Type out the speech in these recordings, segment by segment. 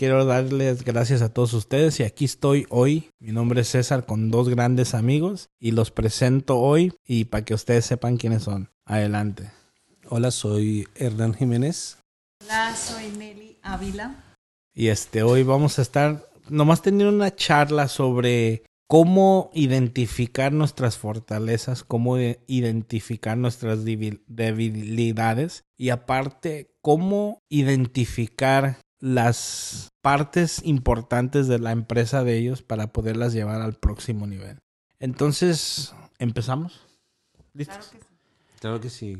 quiero darles gracias a todos ustedes y aquí estoy hoy. Mi nombre es César con dos grandes amigos y los presento hoy y para que ustedes sepan quiénes son. Adelante. Hola, soy Hernán Jiménez. Hola, soy Nelly Ávila. Y este hoy vamos a estar nomás teniendo una charla sobre cómo identificar nuestras fortalezas, cómo identificar nuestras debilidades y aparte cómo identificar las partes importantes de la empresa de ellos para poderlas llevar al próximo nivel. Entonces, ¿empezamos? ¿Listos? Claro que sí.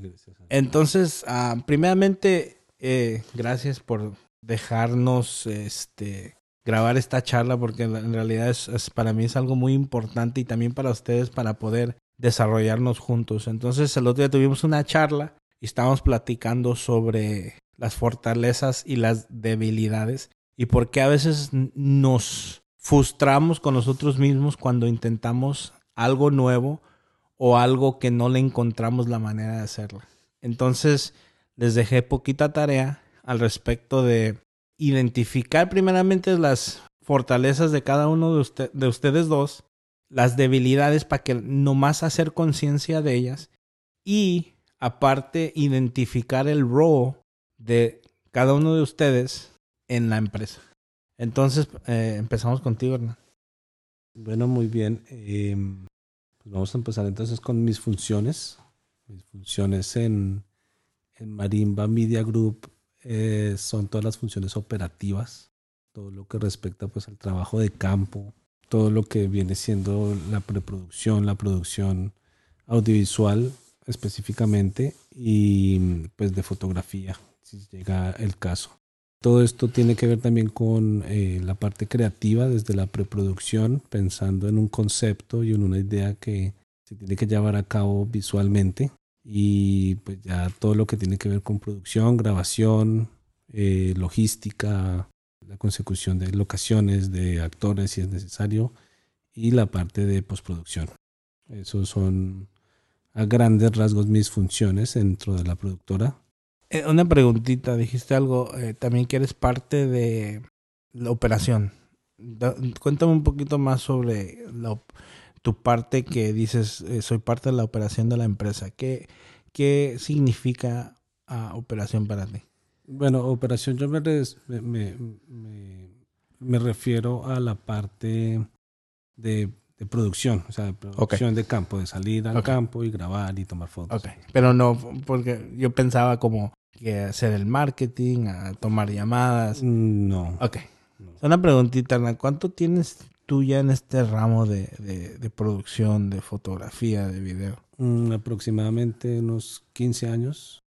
Entonces, ah, primeramente, eh, gracias por dejarnos este grabar esta charla porque en realidad es, para mí es algo muy importante y también para ustedes para poder desarrollarnos juntos. Entonces el otro día tuvimos una charla y estábamos platicando sobre las fortalezas y las debilidades y por qué a veces nos frustramos con nosotros mismos cuando intentamos algo nuevo o algo que no le encontramos la manera de hacerlo. Entonces les dejé poquita tarea al respecto de identificar primeramente las fortalezas de cada uno de, de ustedes dos, las debilidades para que nomás hacer conciencia de ellas y aparte identificar el rol de cada uno de ustedes en la empresa. Entonces, eh, empezamos contigo, Hernán. Bueno, muy bien. Em, pues vamos a empezar entonces con mis funciones. Mis funciones en, Marimba Media Group eh, son todas las funciones operativas, todo lo que respecta pues al trabajo de campo, todo lo que viene siendo la preproducción, la producción audiovisual específicamente y pues de fotografía, llega el caso. Todo esto tiene que ver también con eh, la parte creativa desde la preproducción, pensando en un concepto y en una idea que se tiene que llevar a cabo visualmente y pues ya todo lo que tiene que ver con producción, grabación, eh, logística, la consecución de locaciones, de actores si es necesario y la parte de postproducción. Esos son a grandes rasgos mis funciones dentro de la productora. Eh, una preguntita, dijiste algo, eh, también que eres parte de la operación. cuéntame un poquito más sobre la, tu parte que dices, eh, soy parte de la operación de la empresa. ¿Qué, qué significa uh, operación para ti? Bueno, operación yo me, me, me, refiero a la parte de, de producción, o sea, de producción de campo, de salir al campo y grabar y tomar fotos. Okay. Pero no, porque yo pensaba como que hacer el marketing, a tomar llamadas. No. Ok. Una preguntita, ¿cuánto tienes tú ya en este ramo de, de, producción, de fotografía, de video? Mm, aproximadamente unos 15 años.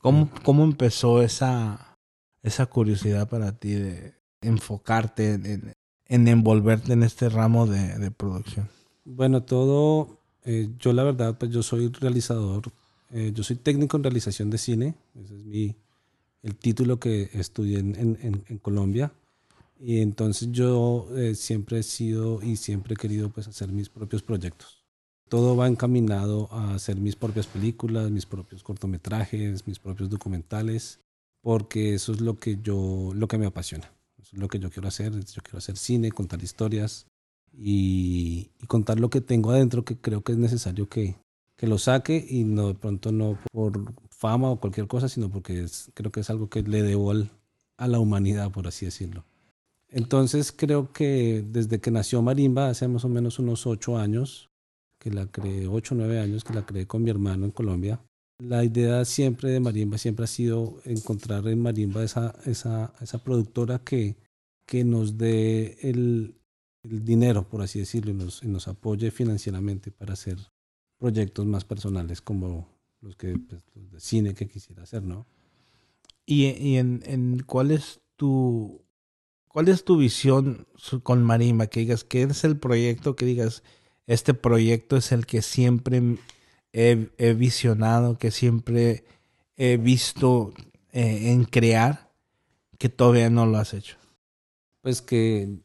¿Cómo, ¿Cómo empezó esa, esa curiosidad para ti de enfocarte en, en envolverte en este ramo de, de producción? Bueno, todo, eh, yo la verdad, pues yo soy realizador, eh, yo soy técnico en realización de cine, ese es mi, el título que estudié en, en, en Colombia. Y entonces yo eh, siempre he sido y siempre he querido pues hacer mis propios proyectos. Todo va encaminado a hacer mis propias películas, mis propios cortometrajes, mis propios documentales, porque eso es lo que yo, lo que me apasiona. Eso es lo que yo quiero hacer. Yo quiero hacer cine, contar historias y, y contar lo que tengo adentro que creo que es necesario que, que lo saque y no de pronto no por fama o cualquier cosa, sino porque es, creo que es algo que le debo a la humanidad, por así decirlo. Entonces creo que desde que nació Marimba, hace más o menos unos ocho años, que la creé, ocho o nueve años que la creé con mi hermano en Colombia, la idea siempre de Marimba siempre ha sido encontrar en Marimba esa, esa, esa productora que, que nos dé el, el dinero, por así decirlo, y nos, y nos apoye financieramente para hacer proyectos más personales como los que pues, los de cine que quisiera hacer, ¿no? ¿Y, y en, en cuál es tu ¿Cuál es tu visión con Marimba? Que digas, ¿qué es el proyecto? Que digas, este proyecto es el que siempre he, visionado, que siempre he visto eh, en crear, que todavía no lo has hecho. Pues que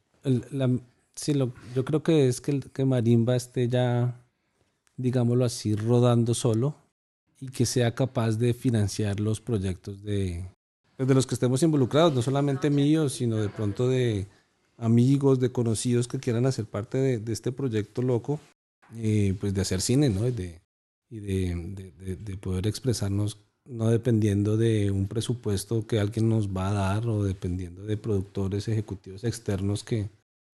sí, lo, yo creo que es que, que Marimba esté ya, digámoslo así, rodando solo y que sea capaz de financiar los proyectos de, pues, de los que estemos involucrados, no solamente míos, sino de pronto de amigos, de conocidos que quieran hacer parte de, este proyecto loco, eh, pues de hacer cine, ¿no? De, y de, de, poder expresarnos no dependiendo de un presupuesto que alguien nos va a dar o dependiendo de productores ejecutivos externos que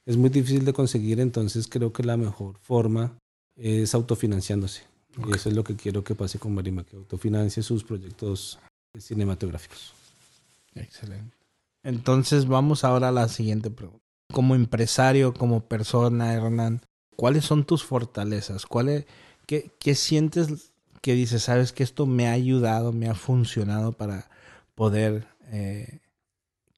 es muy difícil de conseguir, entonces creo que la mejor forma es autofinanciándose. Y eso es lo que quiero que pase con Marima, que autofinancie sus proyectos cinematográficos. Excelente. Entonces vamos ahora a la siguiente pregunta. Como empresario, como persona, Hernán, ¿cuáles son tus fortalezas? ¿Cuál qué, qué, sientes que dices, sabes que esto me ha ayudado, me ha funcionado para poder eh,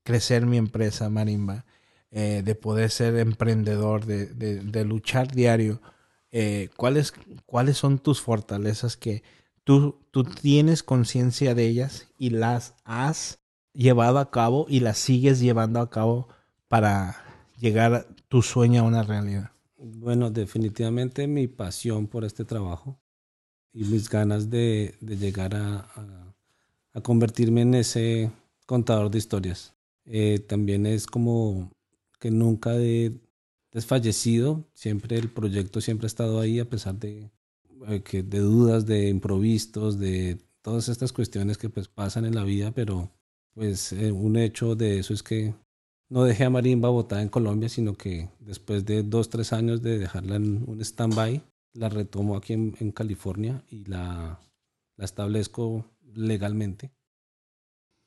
crecer mi empresa Marimba, eh, de poder ser emprendedor, de, de luchar diario? Eh, ¿cuáles, cuáles son tus fortalezas que tú, tú tienes conciencia de ellas y las has llevado a cabo y las sigues llevando a cabo para llegar tu sueño a una realidad? Bueno, definitivamente mi pasión por este trabajo y mis ganas de, de llegar a, a, convertirme en ese contador de historias. Eh, también es como que nunca de desfallecido, siempre el proyecto siempre ha estado ahí a pesar de, eh, que, de dudas, de improvistos, de todas estas cuestiones que pues pasan en la vida, pero pues eh, un hecho de eso es que no dejé a Marimba botada en Colombia, sino que después de dos, tres años de dejarla en un stand-by, la retomo aquí en, en California y la, la, establezco legalmente.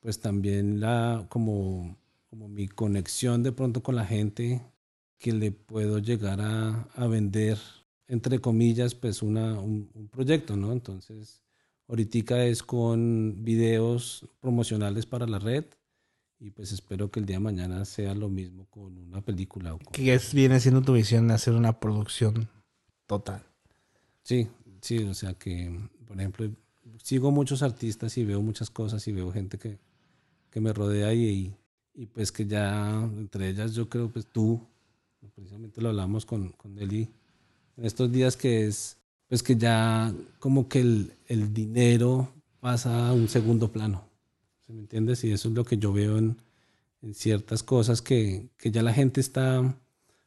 Pues también la, como, como mi conexión de pronto con la gente que le puedo llegar a, a vender, entre comillas, pues una, un, proyecto, ¿no? Entonces, ahorita es con videos promocionales para la red y pues espero que el día de mañana sea lo mismo con una película. O ¿Qué es, viene siendo tu visión de hacer una producción total? Sí, sí, o sea que, por ejemplo, sigo muchos artistas y veo muchas cosas y veo gente que, que me rodea y, y, pues que ya, entre ellas yo creo pues tú, precisamente lo hablamos con, con Eli en estos días, que es pues que ya como que el, el dinero pasa a un segundo plano. ¿Se me entiendes? Y eso es lo que yo veo en, en ciertas cosas que, que, ya la gente está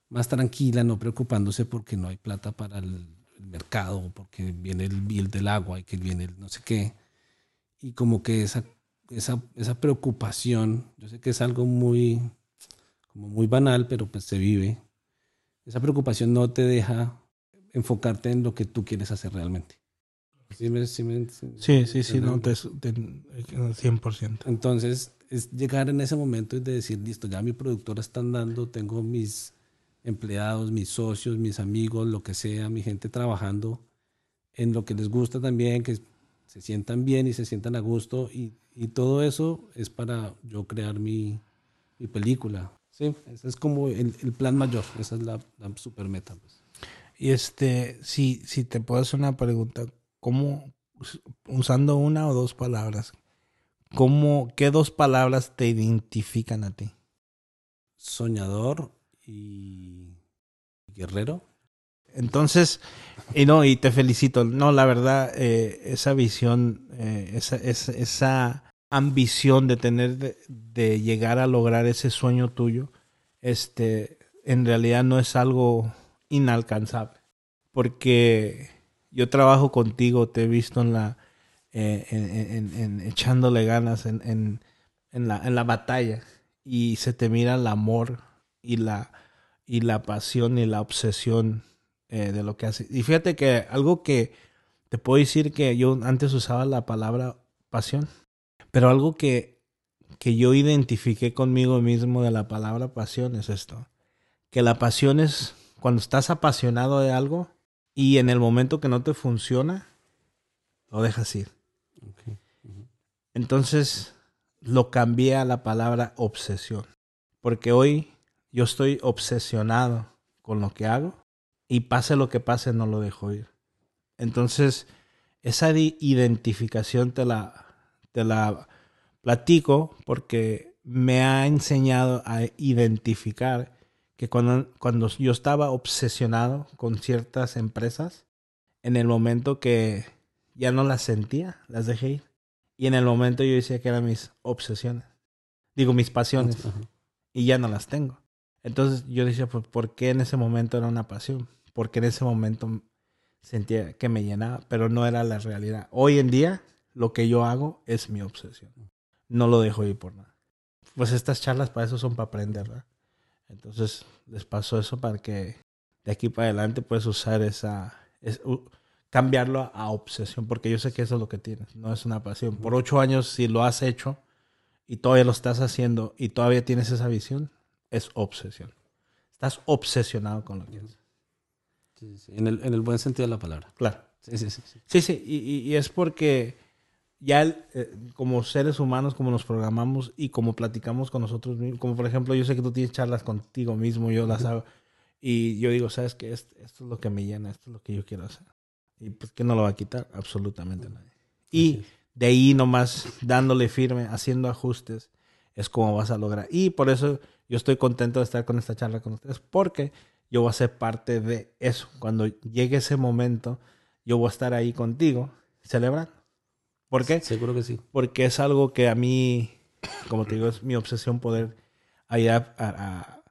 más tranquila, no preocupándose porque no hay plata para el, el mercado, porque viene el bill del agua y que viene el no sé qué. Y como que esa, esa, esa preocupación, yo sé que es algo muy, como muy banal, pero pues se vive esa preocupación no te deja enfocarte en lo que tú quieres hacer realmente. ¿Sí, sí, sí, sí, no, te, 100%. Entonces, es llegar en ese momento y de decir, listo, ya mi productora está andando, tengo mis empleados, mis socios, mis amigos, lo que sea, mi gente trabajando en lo que les gusta también, que se sientan bien y se sientan a gusto y, y todo eso es para yo crear mi, mi película, Sí, ese es como el, plan mayor, esa es la, super meta. Pues. Y este, si, si te puedo hacer una pregunta, ¿cómo, usando una o dos palabras, ¿cómo, qué dos palabras te identifican a ti? Soñador y guerrero. Entonces, y no, y te felicito. No, la verdad, eh, esa visión, eh, esa, esa, esa ambición de tener, de, llegar a lograr ese sueño tuyo, este, en realidad no es algo inalcanzable. Porque yo trabajo contigo, te he visto en la, eh, en, echándole ganas en, la, en la batalla y se te mira el amor y la, y la pasión y la obsesión eh, de lo que haces. Y fíjate que algo que te puedo decir que yo antes usaba la palabra pasión pero algo que, que yo identifiqué conmigo mismo de la palabra pasión es esto. Que la pasión es cuando estás apasionado de algo y en el momento que no te funciona, lo dejas ir. Entonces lo cambié a la palabra obsesión. Porque hoy yo estoy obsesionado con lo que hago y pase lo que pase no lo dejo ir. Entonces esa identificación te la te la platico porque me ha enseñado a identificar que cuando, cuando yo estaba obsesionado con ciertas empresas, en el momento que ya no las sentía, las dejé ir. Y en el momento yo decía que eran mis obsesiones. digo, mis pasiones, y ya no las tengo. Entonces yo decía, pues, ¿por qué en ese momento era una pasión? Porque en ese momento sentía que me llenaba, pero no era la realidad. Hoy en día, lo que yo hago es mi obsesión. No lo dejo ir por nada. Pues estas charlas para eso son para aprender, ¿verdad? Entonces les paso eso para que de aquí para adelante puedes usar esa, cambiarlo a obsesión, porque yo sé que eso es lo que tienes, no es una pasión. Por ocho años, si lo has hecho y todavía lo estás haciendo y todavía tienes esa visión, es obsesión. Estás obsesionado con lo que haces. Sí, sí. En, el, en, el, buen sentido de la palabra. Claro. Sí, sí, sí. Sí, sí, Y, y, es porque ya eh, como seres humanos, como nos programamos y como platicamos con nosotros mismos, como por ejemplo, yo sé que tú tienes charlas contigo mismo, yo las hago, y yo digo, ¿sabes qué? Esto, esto, es lo que me llena, esto es lo que yo quiero hacer. Y pues, ¿qué no lo va a quitar? Absolutamente nadie. Y de ahí nomás dándole firme, haciendo ajustes, es como vas a lograr. Y por eso yo estoy contento de estar con esta charla con ustedes, porque yo voy a ser parte de eso. Cuando llegue ese momento, yo voy a estar ahí contigo, celebrando. ¿Por qué? Seguro que sí. Porque es algo que a mí, como te digo, es mi obsesión poder ayudar a,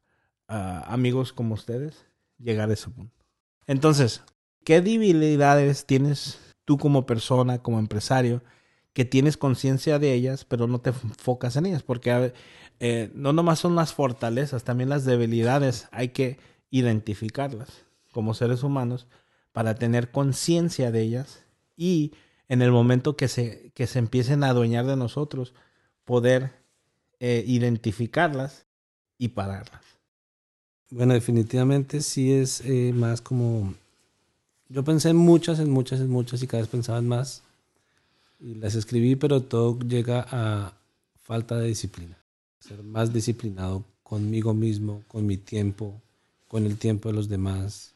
a amigos como ustedes llegar a ese punto. Entonces, ¿qué debilidades tienes tú como persona, como empresario, que tienes conciencia de ellas, pero no te enfocas en ellas? Porque eh, no nomás son las fortalezas, también las debilidades hay que identificarlas como seres humanos para tener conciencia de ellas y en el momento que se, que se empiecen a adueñar de nosotros, poder eh, identificarlas y pararlas. Bueno, definitivamente sí es eh, más como... Yo pensé en muchas, en muchas, en muchas y cada vez pensaba en más. Y las escribí, pero todo llega a falta de disciplina. Ser más disciplinado conmigo mismo, con mi tiempo, con el tiempo de los demás.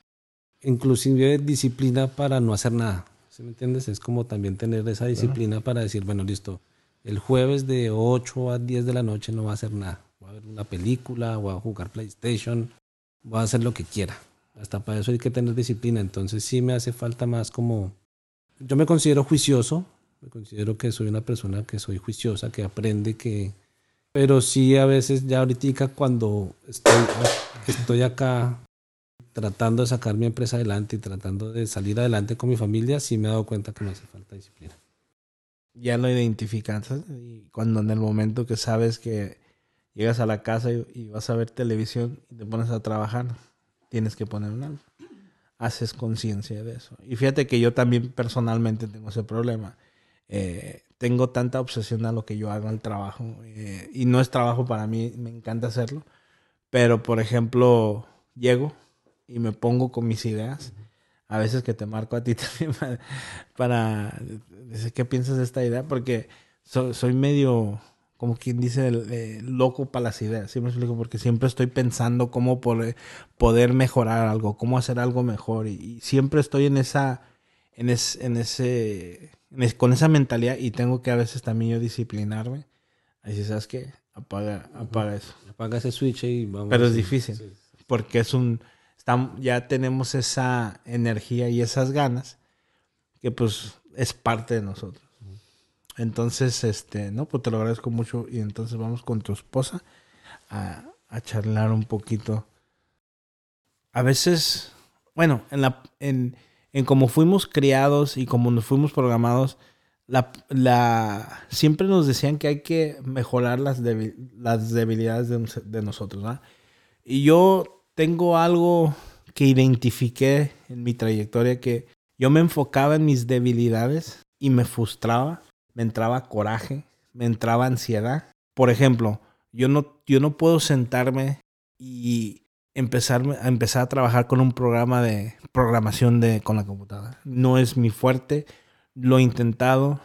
Inclusive disciplina para no hacer nada. ¿Sí me entiendes? Es como también tener esa disciplina para decir, bueno, listo, el jueves de 8 a 10 de la noche no va a hacer nada. Voy a ver una película, voy a jugar PlayStation, voy a hacer lo que quiera. Hasta para eso hay que tener disciplina. Entonces sí me hace falta más como... Yo me considero juicioso, me considero que soy una persona que soy juiciosa, que aprende, que... Pero sí a veces ya ahorita cuando estoy, estoy acá tratando de sacar mi empresa adelante y tratando de salir adelante con mi familia, sí me he dado cuenta que me hace falta disciplina. Ya lo identificas y cuando en el momento que sabes que llegas a la casa y, vas a ver televisión y te pones a trabajar, tienes que poner un alto. Haces conciencia de eso. Y fíjate que yo también personalmente tengo ese problema. Eh, tengo tanta obsesión a lo que yo hago al trabajo. Eh, y no es trabajo para mí, me encanta hacerlo. Pero, por ejemplo, llego y me pongo con mis ideas. A veces que te marco a ti también para, para decir qué piensas de esta idea, porque soy medio como quien dice, eh, loco para las ideas. ¿Sí me explico? Porque siempre estoy pensando cómo poder, poder mejorar algo, cómo hacer algo mejor. Y, siempre estoy en esa, en, en ese, con esa mentalidad y tengo que a veces también yo disciplinarme. Así, ¿sabes qué? Apaga, apaga eso. Apaga ese switch y vamos. Pero es difícil. Porque es un, ya tenemos esa energía y esas ganas que pues es parte de nosotros. Entonces, este, no, pues te lo agradezco mucho y entonces vamos con tu esposa a, charlar un poquito. A veces, bueno, en la, en, en cómo fuimos criados y como nos fuimos programados, la, la, siempre nos decían que hay que mejorar las, las debilidades de, de nosotros. ¿no? Y yo tengo algo que identifiqué en mi trayectoria que yo me enfocaba en mis debilidades y me frustraba me entraba coraje, me entraba ansiedad. Por ejemplo, yo no, yo no puedo sentarme y empezar a, empezar a trabajar con un programa de programación de, con la computadora. No es mi fuerte, lo he intentado,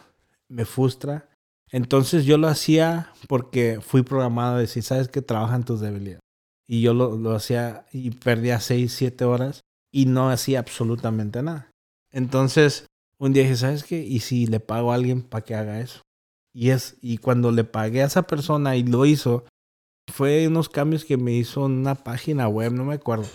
me frustra. Entonces yo lo hacía porque fui programado a decir, sabes que trabajan tus debilidades. Y yo lo, lo hacía y perdía 6, 7 horas y no hacía absolutamente nada. Entonces un día dije, ¿sabes qué? ¿Y si le pago a alguien para que haga eso? Y, es, y cuando le pagué a esa persona y lo hizo, fue unos cambios que me hizo una página web, no me acuerdo.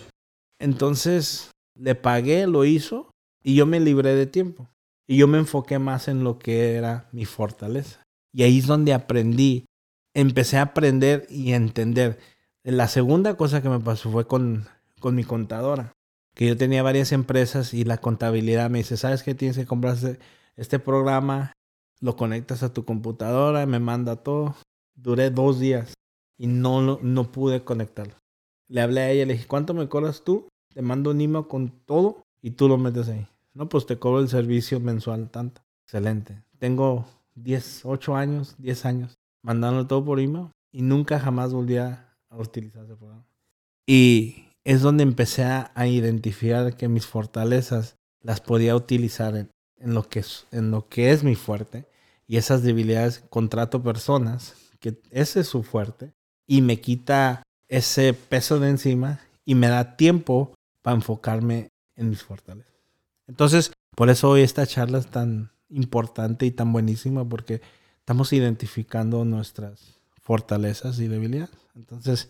Entonces, le pagué, lo hizo y yo me libré de tiempo. Y yo me enfoqué más en lo que era mi fortaleza. Y ahí es donde aprendí empecé a aprender y a entender. La segunda cosa que me pasó fue con, con mi contadora, que yo tenía varias empresas y la contabilidad me dice, ¿sabes qué? Tienes que comprarse este programa, lo conectas a tu computadora, me manda todo. Duré dos días y no, no pude conectarlo. Le hablé a ella, le dije, ¿cuánto me cobras tú? Te mando un email con todo y tú lo metes ahí. No, pues te cobro el servicio mensual tanto. Excelente. Tengo 10, 8 años, 10 años mandando todo por email y nunca jamás volví a, utilizar ese programa. Y es donde empecé a, identificar que mis fortalezas las podía utilizar en, lo que es, en lo que es mi fuerte y esas debilidades contrato personas que ese es su fuerte y me quita ese peso de encima y me da tiempo para enfocarme en mis fortalezas. Entonces, por eso hoy esta charla es tan importante y tan buenísima porque estamos identificando nuestras fortalezas y debilidades. Entonces,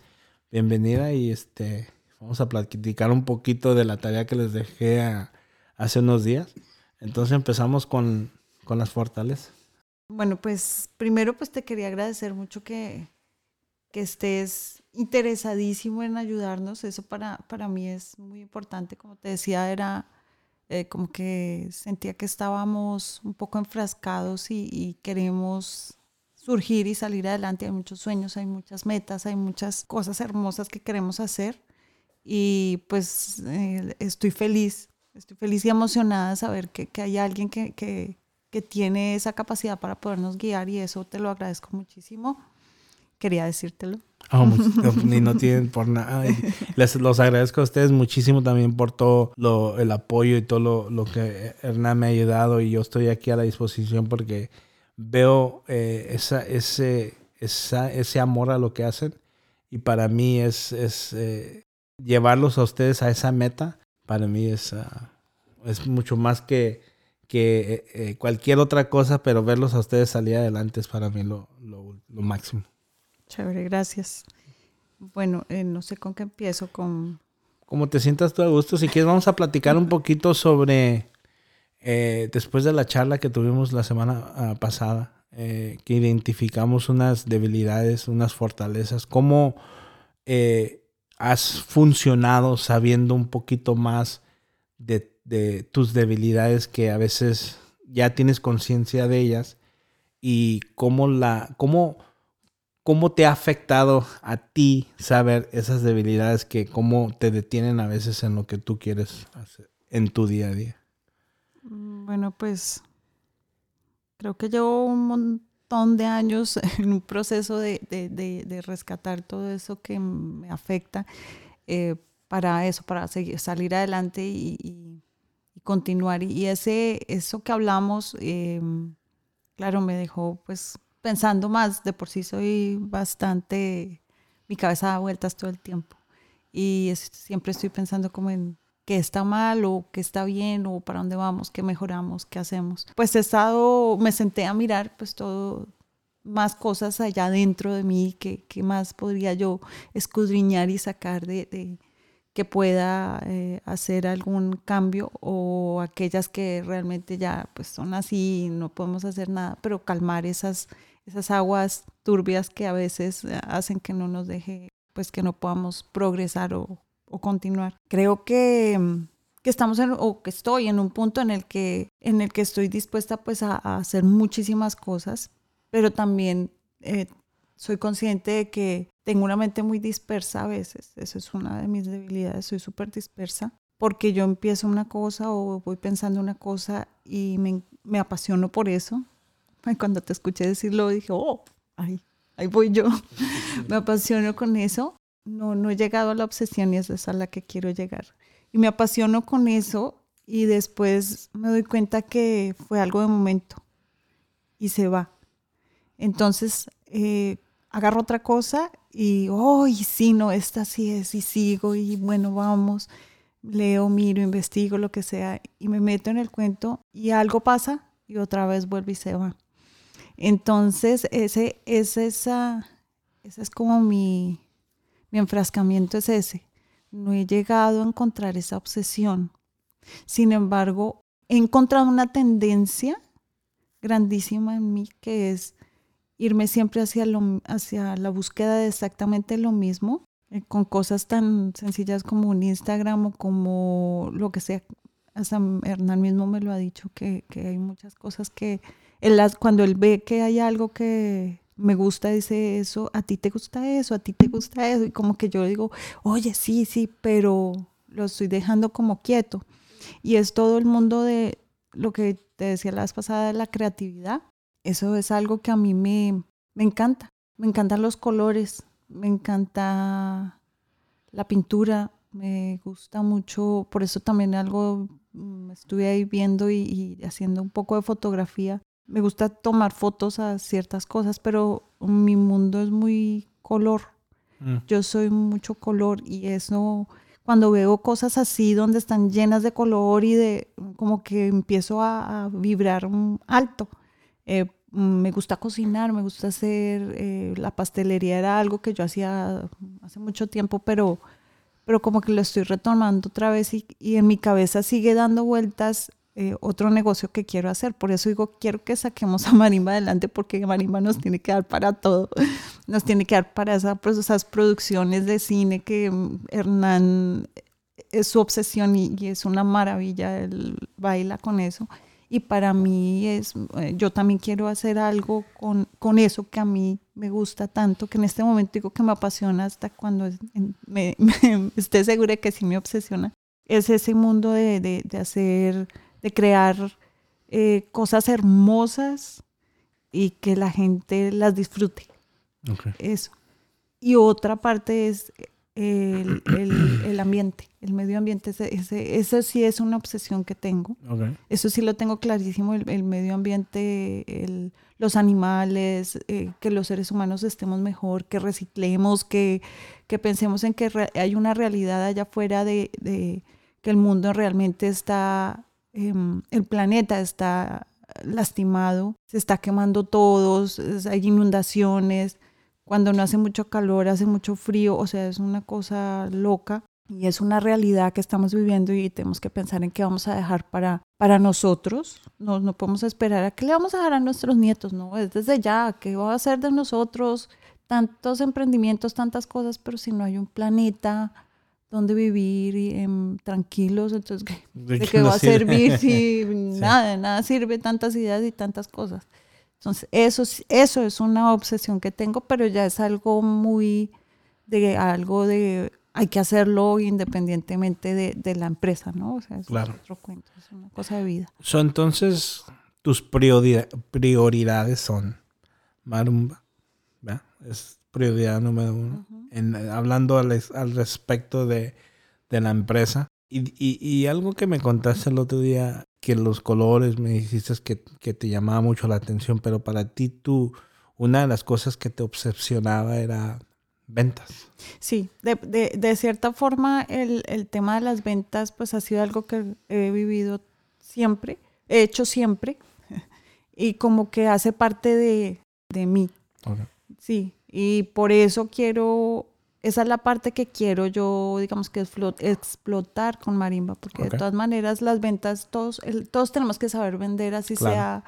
bienvenida y este vamos a platicar un poquito de la tarea que les dejé hace unos días. Entonces empezamos con, con las fortalezas. Bueno, pues primero pues te quería agradecer mucho que, que estés interesadísimo en ayudarnos. Eso para, para mí es muy importante. Como te decía, era eh, como que sentía que estábamos un poco enfrascados y, queremos surgir y salir adelante. Hay muchos sueños, hay muchas metas, hay muchas cosas hermosas que queremos hacer. Y pues eh, estoy feliz, estoy feliz y emocionada de saber que, que hay alguien que, que, que tiene esa capacidad para podernos guiar y eso te lo agradezco muchísimo. Quería decírtelo. Oh, ni no tienen por nada. Les los agradezco a ustedes muchísimo también por todo lo, el apoyo y todo lo, que Hernán me ha ayudado y yo estoy aquí a la disposición porque veo eh, esa, ese, esa, ese amor a lo que hacen y para mí es, es eh, llevarlos a ustedes a esa meta, para mí es, ah, es mucho más que, que eh, cualquier otra cosa, pero verlos a ustedes salir adelante es para mí lo, lo, lo máximo. Chévere, gracias. Bueno, eh, no sé con qué empiezo, con... Como te sientas tú a gusto, si quieres vamos a platicar un poquito sobre, eh, después de la charla que tuvimos la semana ah, pasada, eh, que identificamos unas debilidades, unas fortalezas, cómo has funcionado sabiendo un poquito más de, de tus debilidades que a veces ya tienes conciencia de ellas y cómo la, cómo ¿Cómo te ha afectado a ti saber esas debilidades que cómo te detienen a veces en lo que tú quieres hacer en tu día a día? Mm, bueno, pues creo que llevo un montón de años en un proceso de, rescatar todo eso que me afecta eh, para eso, para seguir, salir adelante y, continuar. Y ese, eso que hablamos, em, claro, me dejó pues pensando más, de por sí soy bastante, mi cabeza da vueltas todo el tiempo y siempre estoy pensando como en qué está mal o qué está bien o para dónde vamos, qué mejoramos, qué hacemos. Pues he estado, me senté a mirar pues todo, más cosas allá dentro de mí, que, más podría yo escudriñar y sacar de que pueda eh, hacer algún cambio o aquellas que realmente ya pues son así no podemos hacer nada, pero calmar esas, esas aguas turbias que a veces eh, hacen que no nos deje, pues que no podamos progresar o, continuar. Creo que, que estamos en, o que estoy en un punto en el que, en el que estoy dispuesta pues a, hacer muchísimas cosas, pero también eh, soy consciente de que tengo una mente muy dispersa a veces, eso es una de mis debilidades, soy súper dispersa, porque yo empiezo una cosa o voy pensando una cosa y me, me apasiono por eso. Cuando te escuché decirlo dije, oh, ahí, ahí voy yo, me apasiono con eso. No, no he llegado a la obsesión y esa es a la que quiero llegar. Y me apasiono con eso y después me doy cuenta que fue algo de momento y se va. Entonces, eh, agarro otra cosa y, oh, sí, no, esta sí es, y sigo, y bueno, vamos, leo, miro, investigo, lo que sea, y me meto en el cuento y algo pasa y otra vez vuelve y se va. Entonces, ese, es esa, ese es como mi, mi enfrascamiento es ese. No he llegado a encontrar esa obsesión. Sin embargo, he encontrado una tendencia grandísima en mí que es irme siempre hacia, lo, hacia la búsqueda de exactamente lo mismo, eh, con cosas tan sencillas como un Instagram o como lo que sea. Hasta Hernán mismo me lo ha dicho, que, que hay muchas cosas que él cuando él ve que hay algo que me gusta, dice eso, a ti te gusta eso, a ti te gusta eso, y como que yo digo, oye, sí, sí, pero lo estoy dejando como quieto. Y es todo el mundo de lo que te decía la vez pasada de la creatividad. Eso es algo que a mí me, me encanta. Me encantan los colores, me encanta la pintura, me gusta mucho, por eso también algo mm, estuve ahí viendo y, haciendo un poco de fotografía. Me gusta tomar fotos a ciertas cosas, pero mi mundo es muy color. Mm. Yo soy mucho color y eso, cuando veo cosas así donde están llenas de color y de como que empiezo a, a vibrar alto. Eh, me gusta cocinar, me gusta hacer, eh, la pastelería era algo que yo hacía hace mucho tiempo, pero, pero como que lo estoy retomando otra vez y, y en mi cabeza sigue dando vueltas eh, otro negocio que quiero hacer. Por eso digo, quiero que saquemos a Marimba adelante porque Marimba nos tiene que dar para todo. Nos tiene que dar para esa, pues, esas producciones de cine que mm, Hernán es su obsesión y, y es una maravilla, él baila con eso. Y para mí es, eh, yo también quiero hacer algo con, con eso que a mí me gusta tanto, que en este momento digo que me apasiona hasta cuando me, me, esté segura que sí me obsesiona. Es ese mundo de, de, de hacer, de crear eh, cosas hermosas y que la gente las disfrute. Okay. Eso. Y otra parte es el, el, el, ambiente, el medio ambiente. Ese, ese, sí es una obsesión que tengo. Okay. Eso sí lo tengo clarísimo, el, el medio ambiente, el, los animales, eh, que los seres humanos estemos mejor, que reciclemos, que, que pensemos en que re, hay una realidad allá afuera de, de, que el mundo realmente está, eh, el planeta está lastimado, se está quemando todos, hay inundaciones, cuando no hace mucho calor, hace mucho frío, o sea, es una cosa loca y es una realidad que estamos viviendo y tenemos que pensar en qué vamos a dejar para, para nosotros. No, no podemos esperar a qué le vamos a dejar a nuestros nietos, no, es desde ya, qué va a hacer de nosotros, tantos emprendimientos, tantas cosas, pero si no hay un planeta donde vivir y, eh, tranquilos, entonces, ¿qué, ¿de, ¿de qué, va a servir si sí. nada, nada sirve, tantas ideas y tantas cosas? Entonces, eso, eso es una obsesión que tengo, pero ya es algo muy de algo de hay que hacerlo independientemente de, de la empresa, ¿no? O sea, es claro. otro cuento, es una cosa de vida. So, entonces, tus prioridad, prioridades son Marumba, ¿verdad? Es prioridad número uno. Uh -huh. en, hablando al, al respecto de, de, la empresa. Y, y, y, algo que me contaste el otro día, que los colores me dijiste que, que, te llamaba mucho la atención, pero para ti tú, una de las cosas que te obsesionaba era ventas. Sí, de, de, de cierta forma el, el, tema de las ventas pues ha sido algo que he vivido siempre, he hecho siempre y como que hace parte de, de mí. Okay. Sí, y por eso quiero esa es la parte que quiero yo, digamos que explotar con marimba, porque okay. de todas maneras las ventas, todos, el, todos tenemos que saber vender, así claro. sea,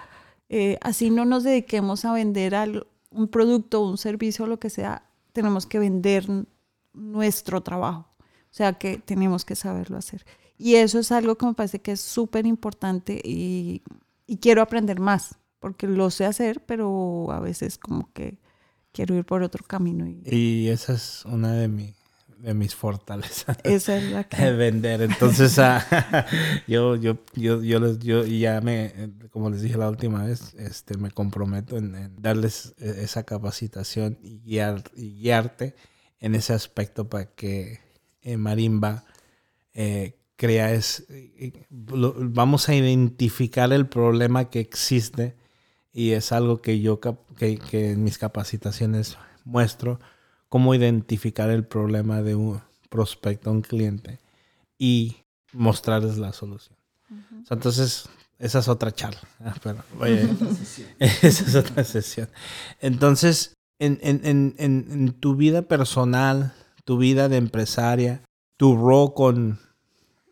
eh, así no nos dediquemos a vender al, un producto, un servicio, lo que sea, tenemos que vender nuestro trabajo, o sea que tenemos que saberlo hacer. Y eso es algo que me parece que es súper importante y, y quiero aprender más, porque lo sé hacer, pero a veces como que quiero ir por otro camino. Y, y esa es una de, mi, de mis fortalezas. Esa es la que... Vender. Entonces, uh, yo, yo, yo, yo, les, yo ya me, como les dije la última vez, este, me comprometo en, en darles esa capacitación y, guiar, y guiarte en ese aspecto para que eh, Marimba eh, crea es, eh, lo, vamos a identificar el problema que existe y es algo que yo que, que, en mis capacitaciones muestro cómo identificar el problema de un prospecto, un cliente y mostrarles la solución. Uh -huh. entonces, esa es otra charla. Ah, pero, oye, esa es otra sesión. Entonces, en, en, en, en, tu vida personal, tu vida de empresaria, tu rol con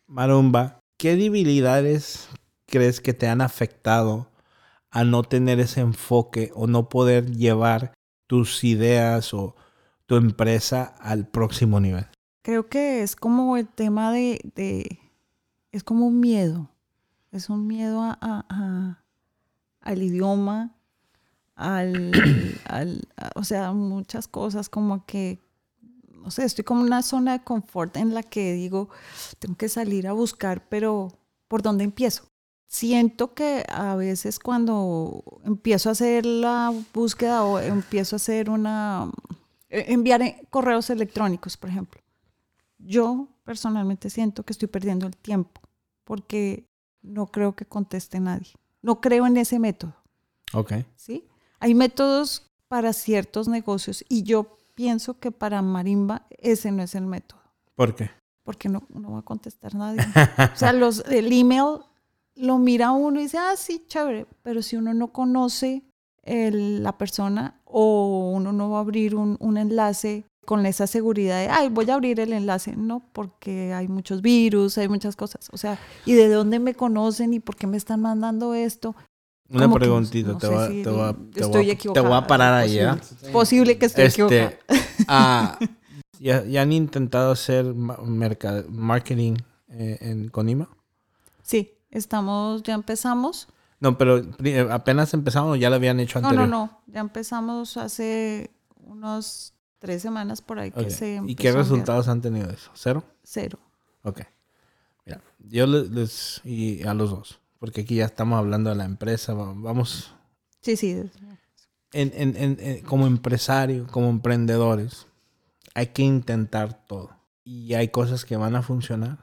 Marumba, ¿qué debilidades crees que te han afectado a no tener ese enfoque o no poder llevar tus ideas o tu empresa al próximo nivel? Creo que es como el tema de, de es como un miedo, es un miedo a, a, al idioma, al, al, o sea, muchas cosas como que, no sé, estoy como en una zona de confort en la que digo, tengo que salir a buscar, pero ¿por dónde empiezo? Siento que a veces cuando empiezo a hacer la búsqueda o empiezo a hacer una, e, enviar correos electrónicos, por ejemplo, yo personalmente siento que estoy perdiendo el tiempo porque no creo que conteste nadie. No creo en ese método. Ok. ¿Sí? Hay métodos para ciertos negocios y yo pienso que para Marimba ese no es el método. ¿Por qué? Porque no, no va a contestar nadie. o sea, los, el email lo mira uno y dice, ah, sí, chévere, pero si uno no conoce el, la persona o uno no va a abrir un, un enlace con esa seguridad de, ay, voy a abrir el enlace. No, porque hay muchos virus, hay muchas cosas. O sea, ¿y de dónde me conocen y por qué me están mandando esto? Una preguntita, te, voy, te, voy, te, voy, te, voy, a parar ahí, ¿eh? Posible que esté este, equivocada. Ah, ¿ya, ¿ya, han intentado hacer marketing eh, en Conima? Sí, estamos, ya empezamos. No, pero apenas empezamos o ya lo habían hecho anterior. No, no, no, ya empezamos hace unos tres semanas por ahí que se ¿Y qué resultados han tenido eso? ¿Cero? Cero. Ok. Mira, yo les, y a los dos, porque aquí ya estamos hablando de la empresa, vamos... Sí, sí. En, en, en, como empresario, como emprendedores, hay que intentar todo. Y hay cosas que van a funcionar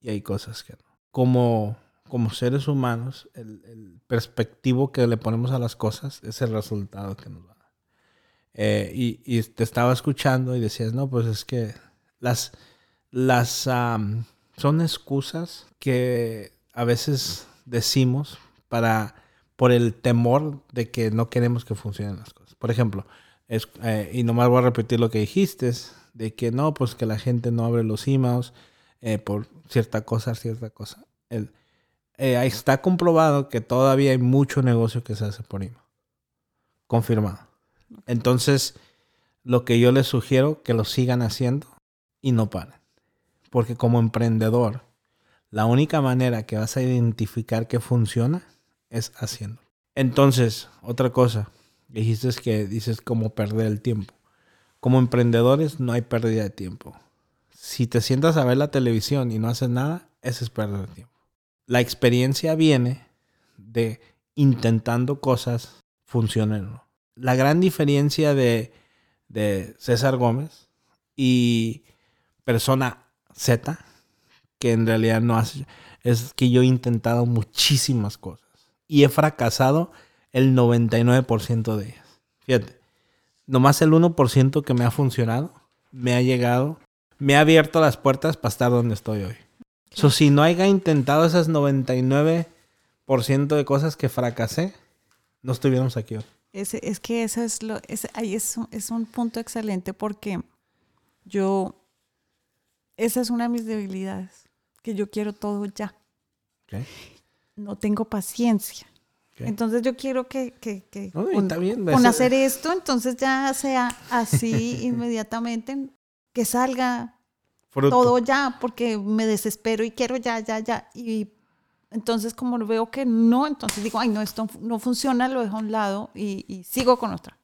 y hay cosas que no. Como, como seres humanos, el, el perspectivo que le ponemos a las cosas es el resultado que nos va eh, y, te estaba escuchando y decías, no, pues es que las, las son excusas que a veces decimos para por el temor de que no queremos que funcionen las cosas. Por ejemplo, es, eh, y nomás voy a repetir lo que dijiste, de que no, pues que la gente no abre los emails eh, por cierta cosa, cierta cosa. Está comprobado que todavía hay mucho negocio que se hace por email. Confirmado. Entonces, lo que yo les sugiero, que lo sigan haciendo y no paren. Porque como emprendedor, la única manera que vas a identificar que funciona es haciendo. Entonces, otra cosa, dijiste que dices como perder el tiempo. Como emprendedores no hay pérdida de tiempo. Si te sientas a ver la televisión y no haces nada, ese es perder el tiempo. La experiencia viene de intentando cosas funcionen la gran diferencia de, César Gómez y persona Z, que en realidad no hace, es que yo he intentado muchísimas cosas y he fracasado el 99% de ellas. Fíjate, nomás el 1% que me ha funcionado, me ha llegado, me ha abierto las puertas para estar donde estoy hoy. So, si no haya intentado esas 99% de cosas que fracasé, no estuviéramos aquí hoy. Ese, es que eso es lo, ahí es, es un punto excelente porque yo, esa es una de mis debilidades, que yo quiero todo ya. No tengo paciencia. Entonces yo quiero que, que, que con, hacer esto, entonces ya sea así inmediatamente, que salga todo ya, porque me desespero y quiero ya, ya, ya. Y entonces, como veo que no, entonces digo, ay, no, esto no funciona, lo dejo a un lado y, sigo con otra.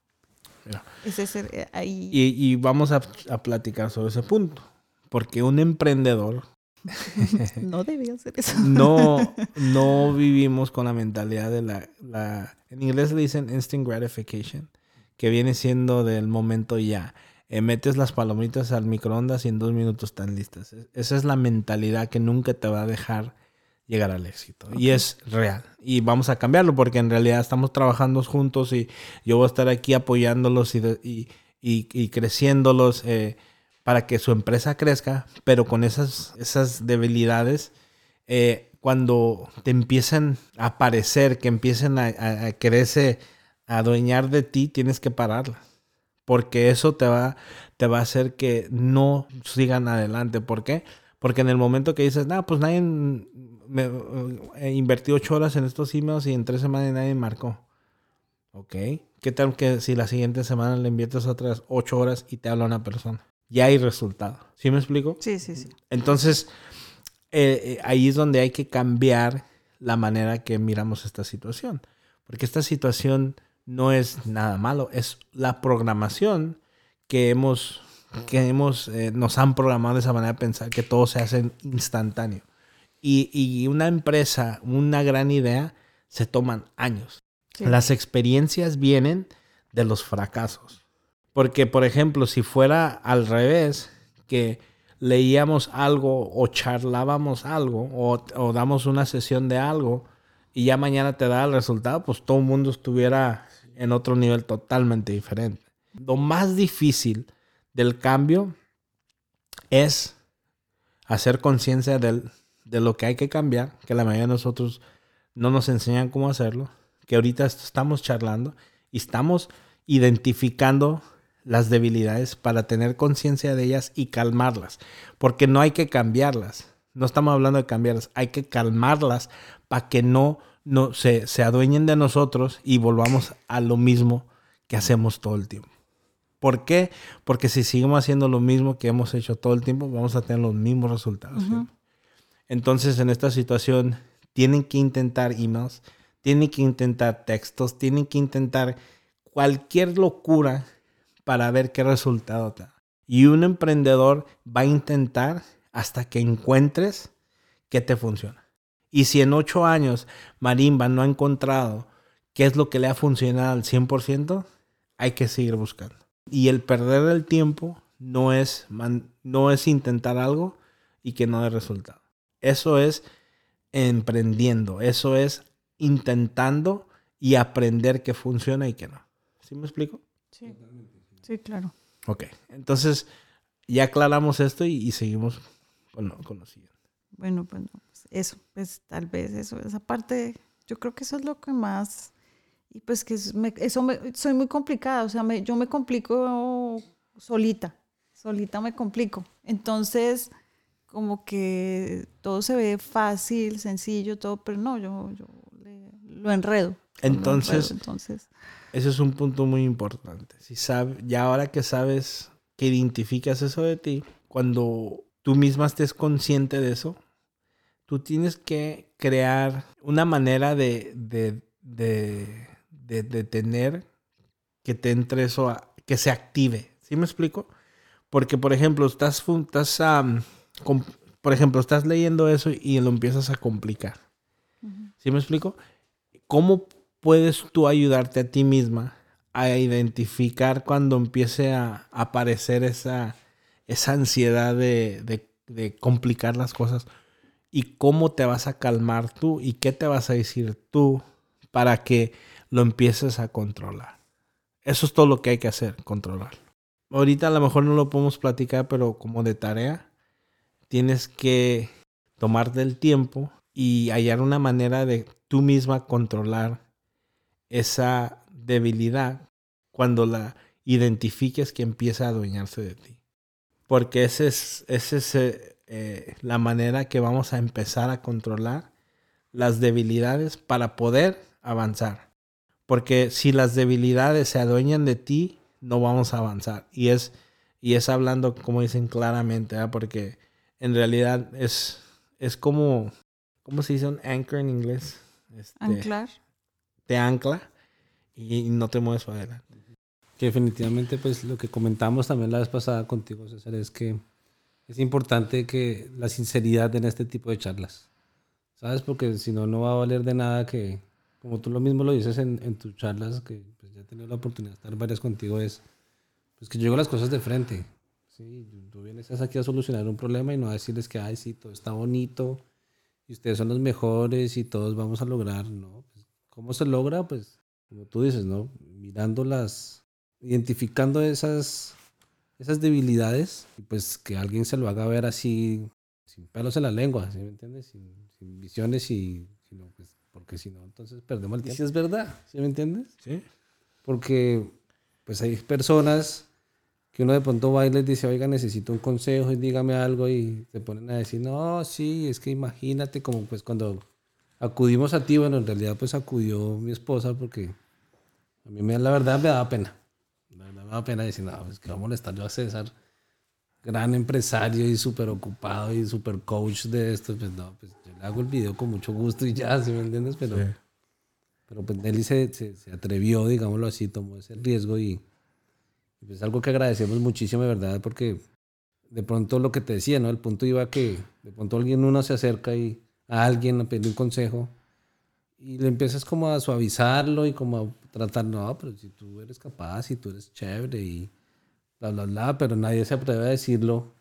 Eh, ahí. Y, vamos a, platicar sobre ese punto. Porque un emprendedor. no debía hacer eso. no, no vivimos con la mentalidad de la, la. En inglés le dicen instant gratification, que viene siendo del momento ya. Eh, metes las palomitas al microondas y en dos minutos están listas. Esa es la mentalidad que nunca te va a dejar llegar al éxito. Y es real. Y vamos a cambiarlo porque en realidad estamos trabajando juntos y yo voy a estar aquí apoyándolos y, y, creciéndolos eh, para que su empresa crezca, pero con esas, esas debilidades, eh, cuando te empiezan a aparecer, que empiecen a, a, a quererse adueñar de ti, tienes que pararlas. Porque eso te va, te va a hacer que no sigan adelante. ¿Por qué? Porque en el momento que dices, no, pues nadie me, eh, invertí ocho horas en estos emails y en tres semanas nadie marcó. Ok. ¿Qué tal que si la siguiente semana le inviertes otras ocho horas y te habla una persona? Ya hay resultado. ¿Sí me explico? Sí, sí, sí. Entonces, eh, eh, ahí es donde hay que cambiar la manera que miramos esta situación. Porque esta situación no es nada malo, es la programación que hemos, que hemos, eh, nos han programado de esa manera de pensar que todo se hace instantáneo. Y, y una empresa, una gran idea, se toman años. Sí. Las experiencias vienen de los fracasos. Porque, por ejemplo, si fuera al revés, que leíamos algo o charlábamos algo o, o, damos una sesión de algo y ya mañana te da el resultado, pues todo el mundo estuviera en otro nivel totalmente diferente. Lo más difícil del cambio es hacer conciencia de lo que hay que cambiar, que la mayoría de nosotros no nos enseñan cómo hacerlo, que ahorita estamos charlando y estamos identificando las debilidades para tener conciencia de ellas y calmarlas, porque no hay que cambiarlas. No estamos hablando de cambiarlas, hay que calmarlas para que no, no se, se adueñen de nosotros y volvamos a lo mismo que hacemos todo el tiempo. ¿Por qué? Porque si seguimos haciendo lo mismo que hemos hecho todo el tiempo, vamos a tener los mismos resultados. Uh -huh. Entonces, en esta situación, tienen que intentar emails, tienen que intentar textos, tienen que intentar cualquier locura para ver qué resultado te da. Y un emprendedor va a intentar hasta que encuentres qué te funciona. Y si en ocho años Marimba no ha encontrado qué es lo que le ha funcionado al 100%, hay que seguir buscando. Y el perder el tiempo no es, no es intentar algo y que no dé resultado. Eso es emprendiendo, eso es intentando y aprender qué funciona y qué no. ¿Sí me explico? Sí. Sí, claro. Ok, entonces ya aclaramos esto y, y seguimos con con lo, siguiente. Bueno, pues eso, pues tal vez eso, esa parte, yo creo que eso es lo que más, y pues que me, eso me, soy muy complicada, o sea, me, yo me complico solita, solita me complico. Entonces, como que todo se ve fácil, sencillo, todo, pero no, yo, yo le, lo enredo. Entonces, lo enredo, entonces ese es un punto muy importante. Si sabe, ya ahora que sabes que identificas eso de ti, cuando tú misma estés consciente de eso, tú tienes que crear una manera de, de, de, de, de tener que te entre eso, a, que se active. ¿Sí me explico? Porque, por ejemplo, estás, estás um, por ejemplo, estás leyendo eso y lo empiezas a complicar. Uh -huh. ¿Sí me explico? ¿Cómo puedes tú ayudarte a ti misma a identificar cuando empiece a aparecer esa, esa ansiedad de, de, complicar las cosas y cómo te vas a calmar tú y qué te vas a decir tú para que lo empieces a controlar. Eso es todo lo que hay que hacer, controlarlo. Ahorita a lo mejor no lo podemos platicar, pero como de tarea, tienes que tomarte el tiempo y hallar una manera de tú misma controlar esa debilidad cuando la identifiques que empieza a adueñarse de ti. Porque esa es, ese es eh, la manera que vamos a empezar a controlar las debilidades para poder avanzar. Porque si las debilidades se adueñan de ti, no vamos a avanzar. Y es, y es hablando, como dicen claramente, ¿eh? porque en realidad es, es como, ¿cómo se dice un anchor en inglés? Este, Anclar te ancla y no te mueves para adelante. Que definitivamente, pues lo que comentamos también la vez pasada contigo, César, es que es importante que la sinceridad en este tipo de charlas, ¿sabes? Porque si no, no va a valer de nada que, como tú lo mismo lo dices en, en tus charlas, que pues, ya he tenido la oportunidad de estar varias contigo, es pues que yo digo las cosas de frente. ¿sí? Tú vienes aquí a solucionar un problema y no a decirles que, ay, sí, todo está bonito y ustedes son los mejores y todos vamos a lograr, ¿no? ¿Cómo se logra? Pues, como tú dices, ¿no? Mirando las, identificando esas, esas debilidades y pues que alguien se lo haga ver así, sin pelos en la lengua, ¿sí me entiendes? Sin, sin visiones y, sino pues, porque si no, entonces perdemos el tiempo. Si es verdad, ¿sí me entiendes? Sí. Porque, pues hay personas que uno de pronto va y les dice, oiga, necesito un consejo y dígame algo y te ponen a decir, no, sí, es que imagínate como pues cuando acudimos a ti, bueno, en realidad pues acudió mi esposa porque a mí me, la verdad me daba pena. Me daba pena decir, no, pues que va a molestar yo a César, gran empresario y súper ocupado y súper coach de esto, pues no, pues yo le hago el video con mucho gusto y ya, ¿sí me entiendes? Pero, pero pues Nelly se, se, se, atrevió, digámoslo así, tomó ese riesgo y, y pues es algo que agradecemos muchísimo, de verdad, porque de pronto lo que te decía, ¿no? El punto iba que de pronto alguien uno se acerca y a alguien a pedir un consejo y le empiezas como a suavizarlo y como a tratar, no, pero si tú eres capaz y tú eres chévere y bla, bla, bla, pero nadie se atreve a decirlo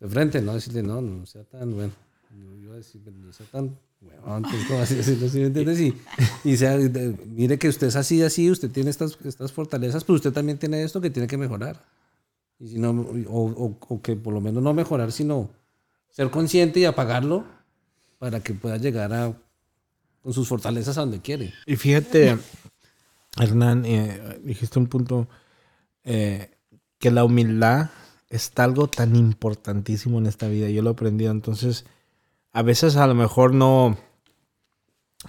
de frente, ¿no? Decirle, no, no sea tan, bueno, yo iba a decir, no sea tan, bueno, entonces, ¿cómo así decirlo? ¿Sí me entiendes? Y, y sea, mire que usted es así, así, usted tiene estas, estas fortalezas, pero usted también tiene esto que tiene que mejorar. Y si no, o, o, o que por lo menos no mejorar, sino ser consciente y apagarlo para que pueda llegar a, con sus fortalezas a donde quiere. Y fíjate, Hernán, eh, dijiste un punto eh, que la humildad es algo tan importantísimo en esta vida. Yo lo he aprendido. Entonces, a veces a lo mejor no,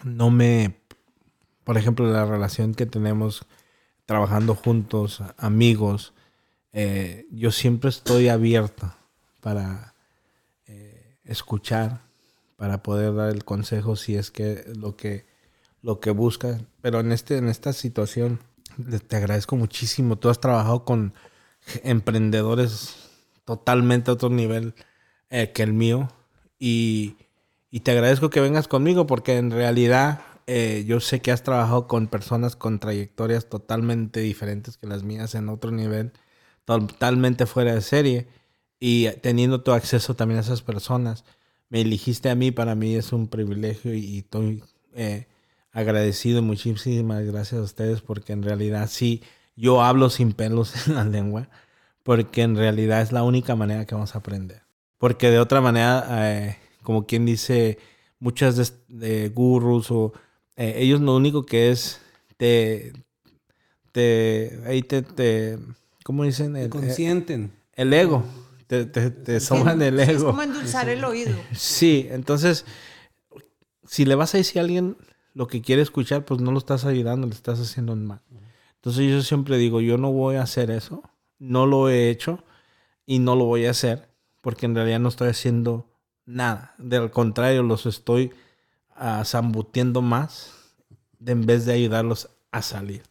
no me, por ejemplo, la relación que tenemos trabajando juntos, amigos, eh, yo siempre estoy abierta para escuchar, para poder dar el consejo si es que lo que lo que busca. Pero en este en esta situación te agradezco muchísimo. Tú has trabajado con emprendedores totalmente a otro nivel eh, que el mío y, y, te agradezco que vengas conmigo porque en realidad eh, yo sé que has trabajado con personas con trayectorias totalmente diferentes que las mías en otro nivel, totalmente fuera de serie y teniendo tu acceso también a esas personas me elegiste a mí, para mí es un privilegio y estoy eh, agradecido. Muchísimas gracias a ustedes porque en realidad sí, yo hablo sin pelos en la lengua porque en realidad es la única manera que vamos a aprender. Porque de otra manera, eh, como quien dice, muchas de, de gurus o eh, ellos lo único que es te, te, ahí te, te ¿cómo dicen? Te consienten. El, el ego te, te, te soman el ego. Es como endulzar el oído. Sí, entonces, si le vas a decir a alguien lo que quiere escuchar, pues no lo estás ayudando, le estás haciendo mal. Entonces yo siempre digo, yo no voy a hacer eso, no lo he hecho y no lo voy a hacer, porque en realidad no estoy haciendo nada. Del contrario, los estoy uh, zambutiendo más de, en vez de ayudarlos a salir.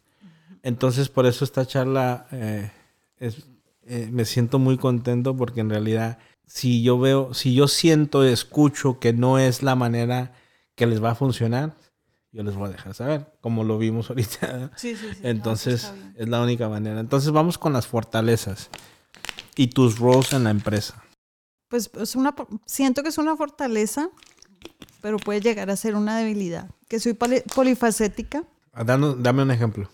Entonces por eso esta charla eh, es, eh, me siento muy contento porque en realidad si yo veo, si yo siento, escucho que no es la manera que les va a funcionar, yo les voy a dejar saber, como lo vimos ahorita. Sí, sí, sí. Entonces, no, pues es la única manera. Entonces, vamos con las fortalezas y tus roles en la empresa. Pues es una, siento que es una fortaleza, pero puede llegar a ser una debilidad. Que soy poli polifacética. Dame, dame un ejemplo.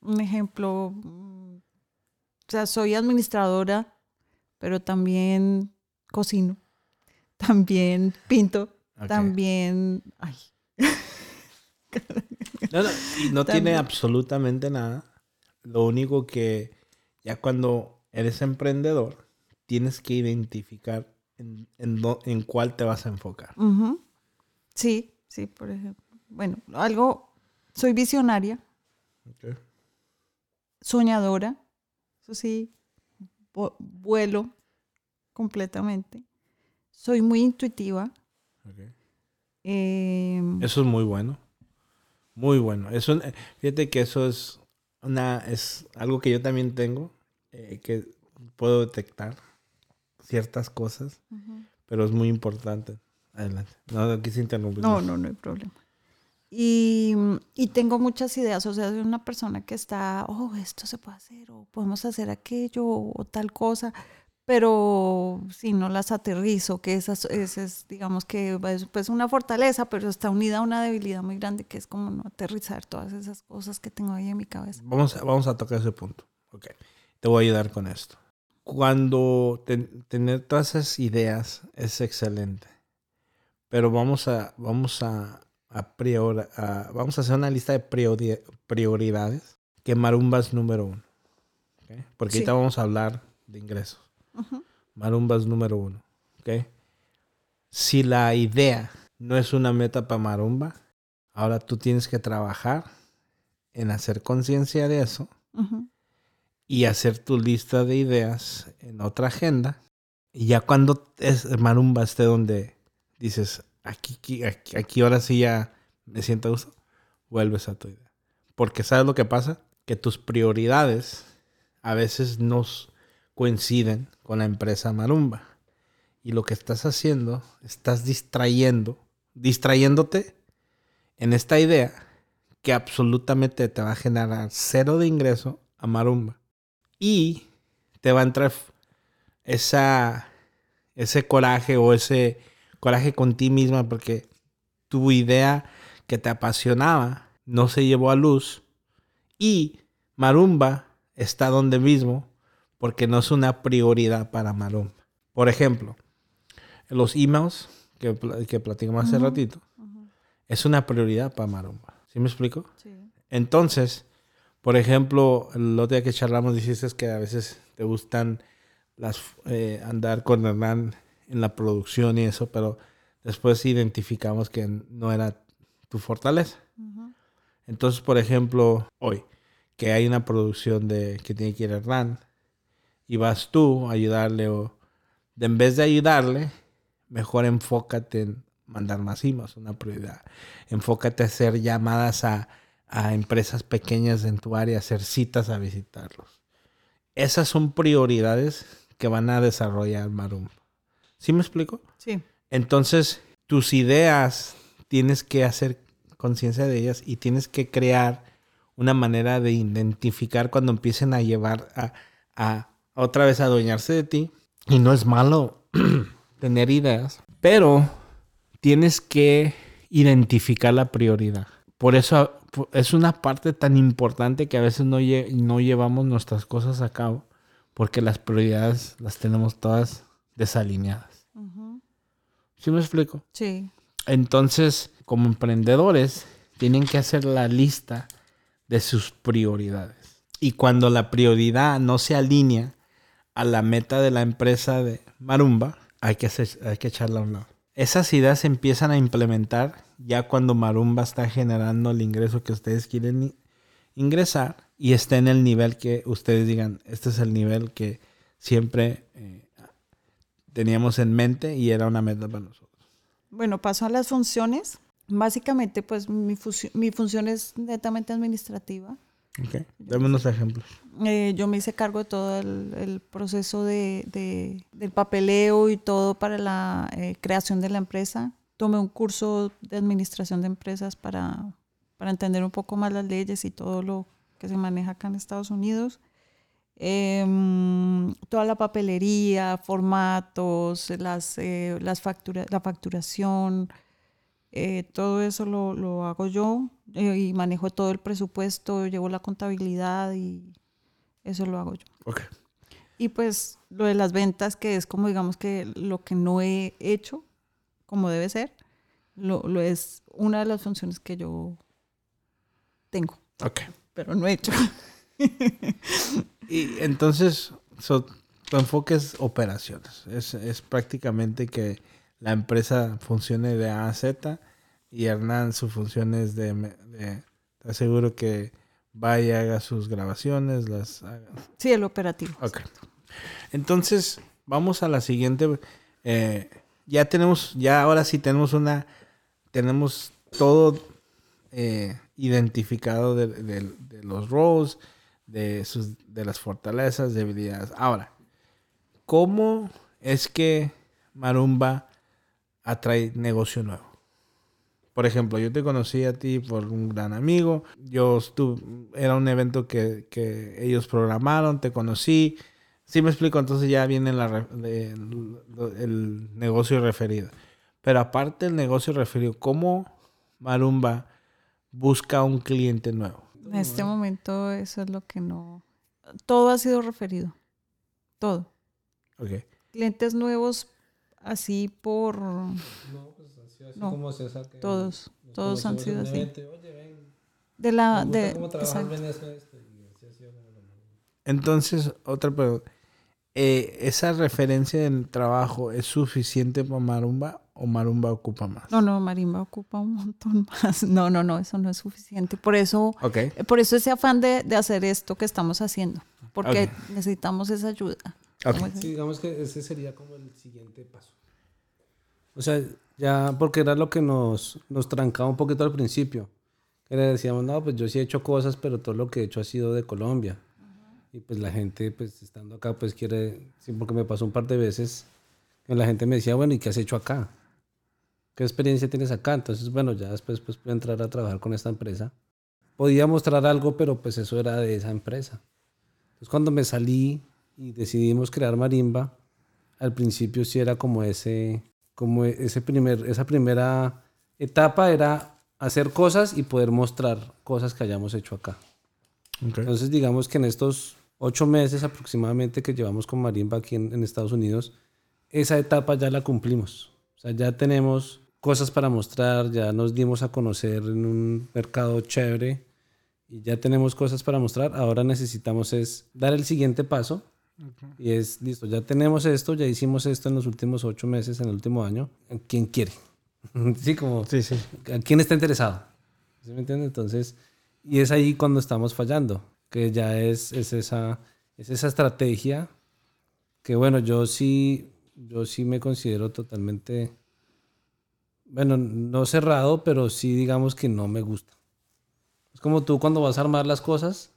Un ejemplo, o sea, soy administradora, pero también cocino, también pinto, okay. también... Ay. no, no, y no tiene absolutamente nada. Lo único que ya cuando eres emprendedor, tienes que identificar en, en, do, en cuál te vas a enfocar. Uh -huh. Sí, sí, por ejemplo. Bueno, algo, soy visionaria, okay. soñadora, eso sí, vuelo completamente. Soy muy intuitiva. Okay. Eh, eso es muy bueno. Muy bueno. Eso, fíjate que eso es una es algo que yo también tengo, eh, que puedo detectar ciertas cosas, uh -huh. pero es muy importante. Adelante. No quise interrumpir. No, no, no hay problema. Y, y, tengo muchas ideas, o sea, soy una persona que está, oh, esto se puede hacer, o podemos hacer aquello, o tal cosa, pero si no las aterrizo, que esa, esa es, digamos que es pues una fortaleza, pero está unida a una debilidad muy grande, que es como no aterrizar todas esas cosas que tengo ahí en mi cabeza. Vamos a, vamos a tocar ese punto, ok. Te voy a ayudar con esto. Cuando te, tener todas esas ideas es excelente, pero vamos a, vamos a a priori, a, vamos a hacer una lista de priori, prioridades que Marumba es número uno. ¿ok? Porque Sí. ahorita vamos a hablar de ingresos. Marumba es número uno. ¿ok? Si la idea no es una meta para Marumba, ahora tú tienes que trabajar en hacer conciencia de eso y hacer tu lista de ideas en otra agenda. Y ya cuando es Marumba esté donde dices, aquí, aquí, aquí, ahora sí ya me siento a gusto, vuelves a tu idea. Porque ¿sabes lo que pasa? Que tus prioridades a veces no s- coinciden con la empresa Marumba. Y lo que estás haciendo, estás distrayendo, distrayéndote en esta idea que absolutamente te va a generar cero de ingreso a Marumba. Y te va a entrar esa, ese coraje o ese coraje con ti misma porque tu idea que te apasionaba no se llevó a luz y Marumba está donde mismo porque no es una prioridad para Marumba. Por ejemplo, los emails que, que platicamos hace ratito es una prioridad para Marumba. ¿Sí me explico? Sí. Entonces, por ejemplo, el otro día que charlamos dijiste que a veces te gustan las eh, andar con Hernán en la producción y eso, pero después identificamos que no era tu fortaleza. Entonces, por ejemplo, hoy que hay una producción de que tiene que ir Hernán y vas tú a ayudarle o de, en vez de ayudarle, mejor enfócate en mandar más emails, una prioridad. Enfócate a hacer llamadas a, a empresas pequeñas en tu área, hacer citas a visitarlos. Esas son prioridades que van a desarrollar Marum. ¿Sí me explico? Sí. Entonces, tus ideas tienes que hacer conciencia de ellas y tienes que crear una manera de identificar cuando empiecen a llevar a, a otra vez a adueñarse de ti. Y no es malo tener ideas, pero tienes que identificar la prioridad. Por eso es una parte tan importante que a veces no, lle- no llevamos nuestras cosas a cabo, porque las prioridades las tenemos todas desalineadas. ¿Sí me explico? Sí. Entonces, como emprendedores, tienen que hacer la lista de sus prioridades. Y cuando la prioridad no se alinea a la meta de la empresa de Marumba, hay que, hacer- hay que echarla a un lado. Esas ideas se empiezan a implementar ya cuando Marumba está generando el ingreso que ustedes quieren ingresar y está en el nivel que ustedes digan, este es el nivel que siempre eh, teníamos en mente y era una meta para nosotros. Bueno, paso a las funciones. Básicamente, pues mi, mi función es netamente administrativa. Ok, dame unos ejemplos. Eh, yo me hice cargo de todo el, el proceso de, de- del papeleo y todo para la eh, creación de la empresa. Tomé un curso de administración de empresas para, para entender un poco más las leyes y todo lo que se maneja acá en Estados Unidos. Em, toda la papelería, formatos, las, eh, las factura- la facturación, eh, todo eso lo, lo hago yo eh, y manejo todo el presupuesto, llevo la contabilidad y eso lo hago yo. Ok. Y pues lo de las ventas, que es como digamos que lo que no he hecho como debe ser, lo, lo es una de las funciones que yo tengo, Ok. pero no he hecho. Y entonces, so, tu enfoque es operaciones. Es, es prácticamente que la empresa funcione de A a Z y Hernán su función es de, te aseguro que vaya, haga sus grabaciones, las haga. Sí, el operativo. Ok. Entonces, vamos a la siguiente. eh, ya tenemos, ya ahora sí tenemos una, tenemos todo eh, identificado de, de- de los roles, de, sus, de las fortalezas, debilidades. Ahora, ¿cómo es que Marumba atrae negocio nuevo? Por ejemplo, yo te conocí a ti por un gran amigo. Yo estuve, era un evento que, que ellos programaron, te conocí. Sí me explico, entonces ya viene la lo- el negocio referido. Pero aparte del negocio referido, ¿cómo Marumba busca un cliente nuevo? En este momento eso es lo que no... Todo ha sido referido. Todo. Ok. Clientes nuevos así por... No, pues así, así No, como César. que todos, todos han en sido así. evento Oye, ven, De la... De, cómo trabajas, exacto. ven esto, esto", y así ha sido como lo- Entonces, otra pregunta. Eh, ¿Esa referencia del trabajo es suficiente para Marumba o Marumba ocupa más? No, no, Marimba ocupa un montón más. No, no, no, eso no es suficiente. Por eso, Ok. eh, por eso ese afán de, de hacer esto que estamos haciendo, porque Ok. necesitamos esa ayuda. Ok. Como ese- Sí, digamos que ese sería como el siguiente paso. O sea, ya, porque era lo que nos, nos trancaba un poquito al principio. Que le decíamos, no, pues yo sí he hecho cosas, pero todo lo que he hecho ha sido de Colombia. Y pues la gente, pues estando acá, pues quiere, sí, porque me pasó un par de veces, que la gente me decía, bueno, ¿y qué has hecho acá? ¿Qué experiencia tienes acá? Entonces, bueno, ya después pues, pude entrar a trabajar con esta empresa. Podía mostrar algo, pero pues eso era de esa empresa. Entonces, cuando me salí y decidimos crear Marimba, al principio sí era como ese, como ese primer, esa primera etapa era hacer cosas y poder mostrar cosas que hayamos hecho acá. Entonces, digamos que en estos ocho meses aproximadamente que llevamos con Marimba aquí en, en Estados Unidos, esa etapa ya la cumplimos. O sea, ya tenemos cosas para mostrar, ya nos dimos a conocer en un mercado chévere y ya tenemos cosas para mostrar. Ahora necesitamos es dar el siguiente paso y es, listo, ya tenemos esto, ya hicimos esto en los últimos ocho meses, en el último año. ¿Quién quiere? sí, como Sí, sí. ¿A quién está interesado? ¿Sí me entiende? Entonces, y es ahí cuando estamos fallando, que ya es, es, esa, es esa estrategia que, bueno, yo sí, yo sí me considero totalmente, bueno, no cerrado, pero sí digamos que no me gusta. Es como tú cuando vas a armar las cosas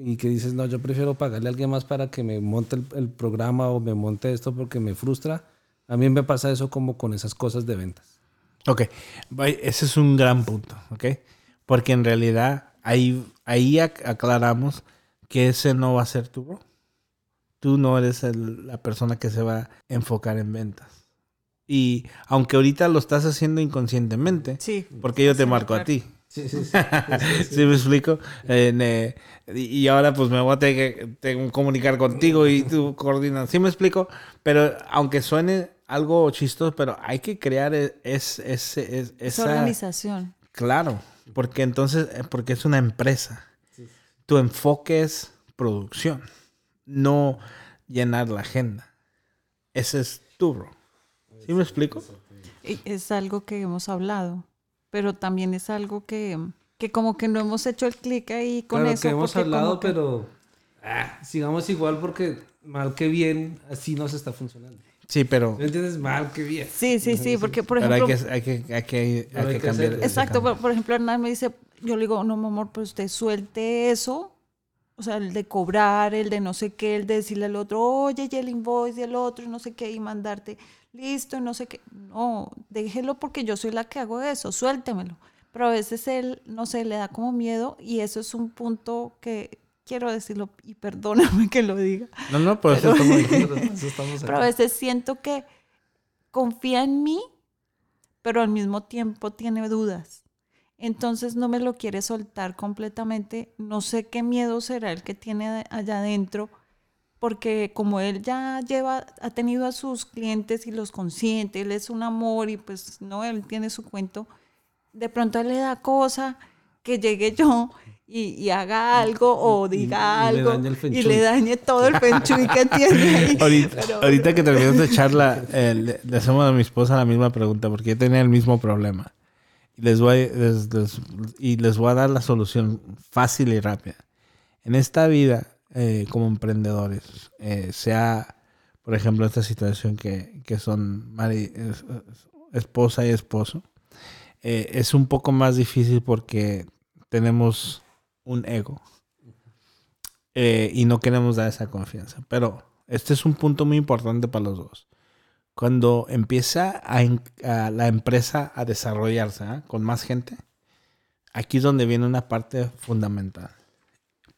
y que dices, no, yo prefiero pagarle a alguien más para que me monte el, el programa o me monte esto porque me frustra. A mí me pasa eso como con esas cosas de ventas. Ok, ese es un gran punto, ¿ok? Porque en realidad ahí, ahí ac- aclaramos que ese no va a ser tu rol. Tú no eres el- la persona que se va a enfocar en ventas. Y aunque ahorita lo estás haciendo inconscientemente, Sí. porque yo te Sí, marco a claro. ti. Sí, sí, sí. ¿Sí me explico? Eh, y ahora pues me voy a tener que, comunicar contigo y tú coordinas. ¿Sí me explico? Pero aunque suene algo chistoso, pero hay que crear e- es, es, es- Esa organización. Claro, porque entonces, eh, porque es una empresa. Tu enfoque es producción, no llenar la agenda. Ese es tu rol. ¿Sí me explico? Es algo que hemos hablado, pero también es algo que, que como que no hemos hecho el clic ahí con claro eso. que hemos hablado, que- pero ah, sigamos igual porque mal que bien así nos está funcionando. Sí, pero, ¿Me entiendes? Mal que bien. Sí, sí, sí, porque por pero hay, ejemplo... que, hay, que, hay, que, Pero hay que cambiar. hacer- Exacto, cambio. por, por ejemplo, Hernán me dice, yo le digo, no, mi amor, pero usted suelte eso, o sea, el de cobrar, el de no sé qué, el de decirle al otro, oye, y el invoice y el otro, y no sé qué, y mandarte, listo, y no sé qué. No, déjelo porque yo soy la que hago eso, suéltemelo. Pero a veces él, no sé, le da como miedo y eso es un punto que quiero decirlo y perdóname que lo diga. No, no, por eso estamos diciendo. Eso estamos Pero a veces siento que confía en mí, pero al mismo tiempo tiene dudas. Entonces no me lo quiere soltar completamente. No sé qué miedo será el que tiene allá adentro, porque como él ya lleva, ha tenido a sus clientes y los consiente, él es un amor y pues no, él tiene su cuento. De pronto él le da cosa que llegue yo y, y haga algo o diga y algo y le dañe todo el feng shui que tiene ahí. Ahorita, Pero- ahorita que terminamos de charla, eh, le, le hacemos a mi esposa la misma pregunta, porque yo tenía el mismo problema. Y les, voy, les- les- y les voy a dar la solución fácil y rápida. En esta vida, eh, como emprendedores, eh, sea, por ejemplo, esta situación que, que son mari- es- es- esposa y esposo, eh, es un poco más difícil porque tenemos un ego eh, y no queremos dar esa confianza. Pero este es un punto muy importante para los dos. Cuando empieza a, a la empresa a desarrollarse ¿ah? con más gente, aquí es donde viene una parte fundamental.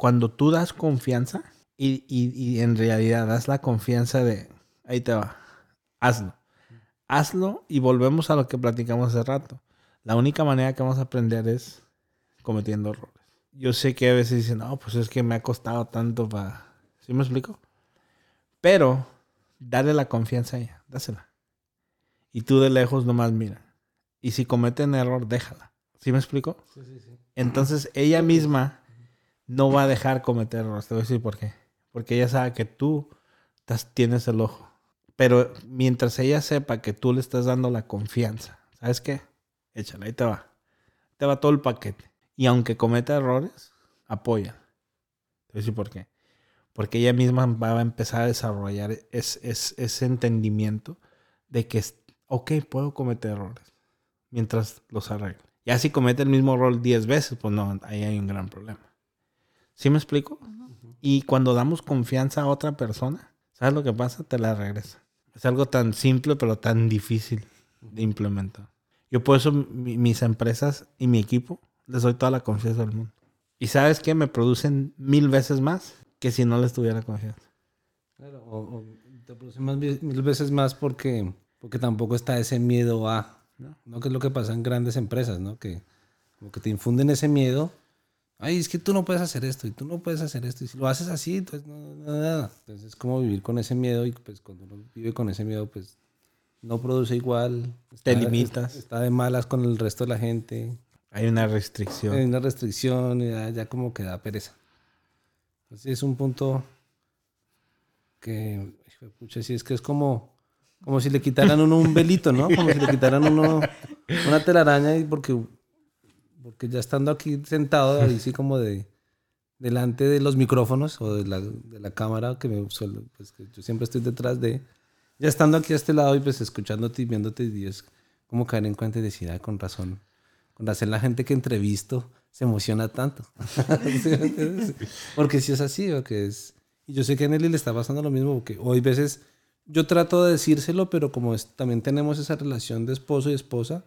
Cuando tú das confianza y, y- y en realidad das la confianza de, ahí te va, hazlo. Hazlo y volvemos a lo que platicamos hace rato. La única manera que vamos a aprender es cometiendo errores. Yo sé que a veces dicen, no, pues es que me ha costado tanto para... ¿Sí me explico? Pero dale la confianza a ella, dásela. Y tú de lejos nomás mira. Y si cometen error, déjala. ¿Sí me explico? Entonces ella misma no va a dejar cometer errores. Te voy a decir por qué. Porque ella sabe que tú tienes el ojo. Pero mientras ella sepa que tú le estás dando la confianza, ¿sabes qué? Échale, ahí te va. Te va todo el paquete. Y aunque cometa errores, apoya. Te voy a decir por qué. Porque ella misma va a empezar a desarrollar ese entendimiento de que, ok, puedo cometer errores mientras los arregle. Ya si comete el mismo error 10 veces, pues no, ahí hay un gran problema. ¿Sí me explico? Y cuando damos confianza a otra persona, ¿sabes lo que pasa? Te la regresa. Es algo tan simple, pero tan difícil de implementar. Yo por eso mis empresas y mi equipo les doy toda la confianza del mundo. Y sabes qué? Me producen mil veces más que si no les tuviera confianza. Claro, o, te producen mil veces más porque, porque tampoco está ese miedo a, ¿no? ¿no? Que es lo que pasa en grandes empresas, ¿no? Que como que te infunden ese miedo. Ay, es que tú no puedes hacer esto y tú no puedes hacer esto. Y si lo haces así, entonces no, nada. Entonces es como vivir con ese miedo y pues cuando uno vive con ese miedo, pues no produce igual. te limitas. Está de malas con el resto de la gente. Hay una restricción. Hay una restricción y ya, como que da pereza. Entonces es un punto que, pucha, sí, es que es como, como si le quitaran uno un velito, ¿no? Como si le quitaran uno una telaraña y porque, porque ya estando aquí sentado, ahí sí como de delante de los micrófonos o de la, de la cámara, que, me pues, que yo siempre estoy detrás de, ya estando aquí a este lado y pues escuchándote y viéndote, y es como caer en cuenta y decir, ah, con razón cuando hacer la gente que entrevisto se emociona tanto. porque si es así, o que es... Y yo sé que a Nelly le está pasando lo mismo, porque hoy veces yo trato de decírselo, pero como también tenemos esa relación de esposo y esposa,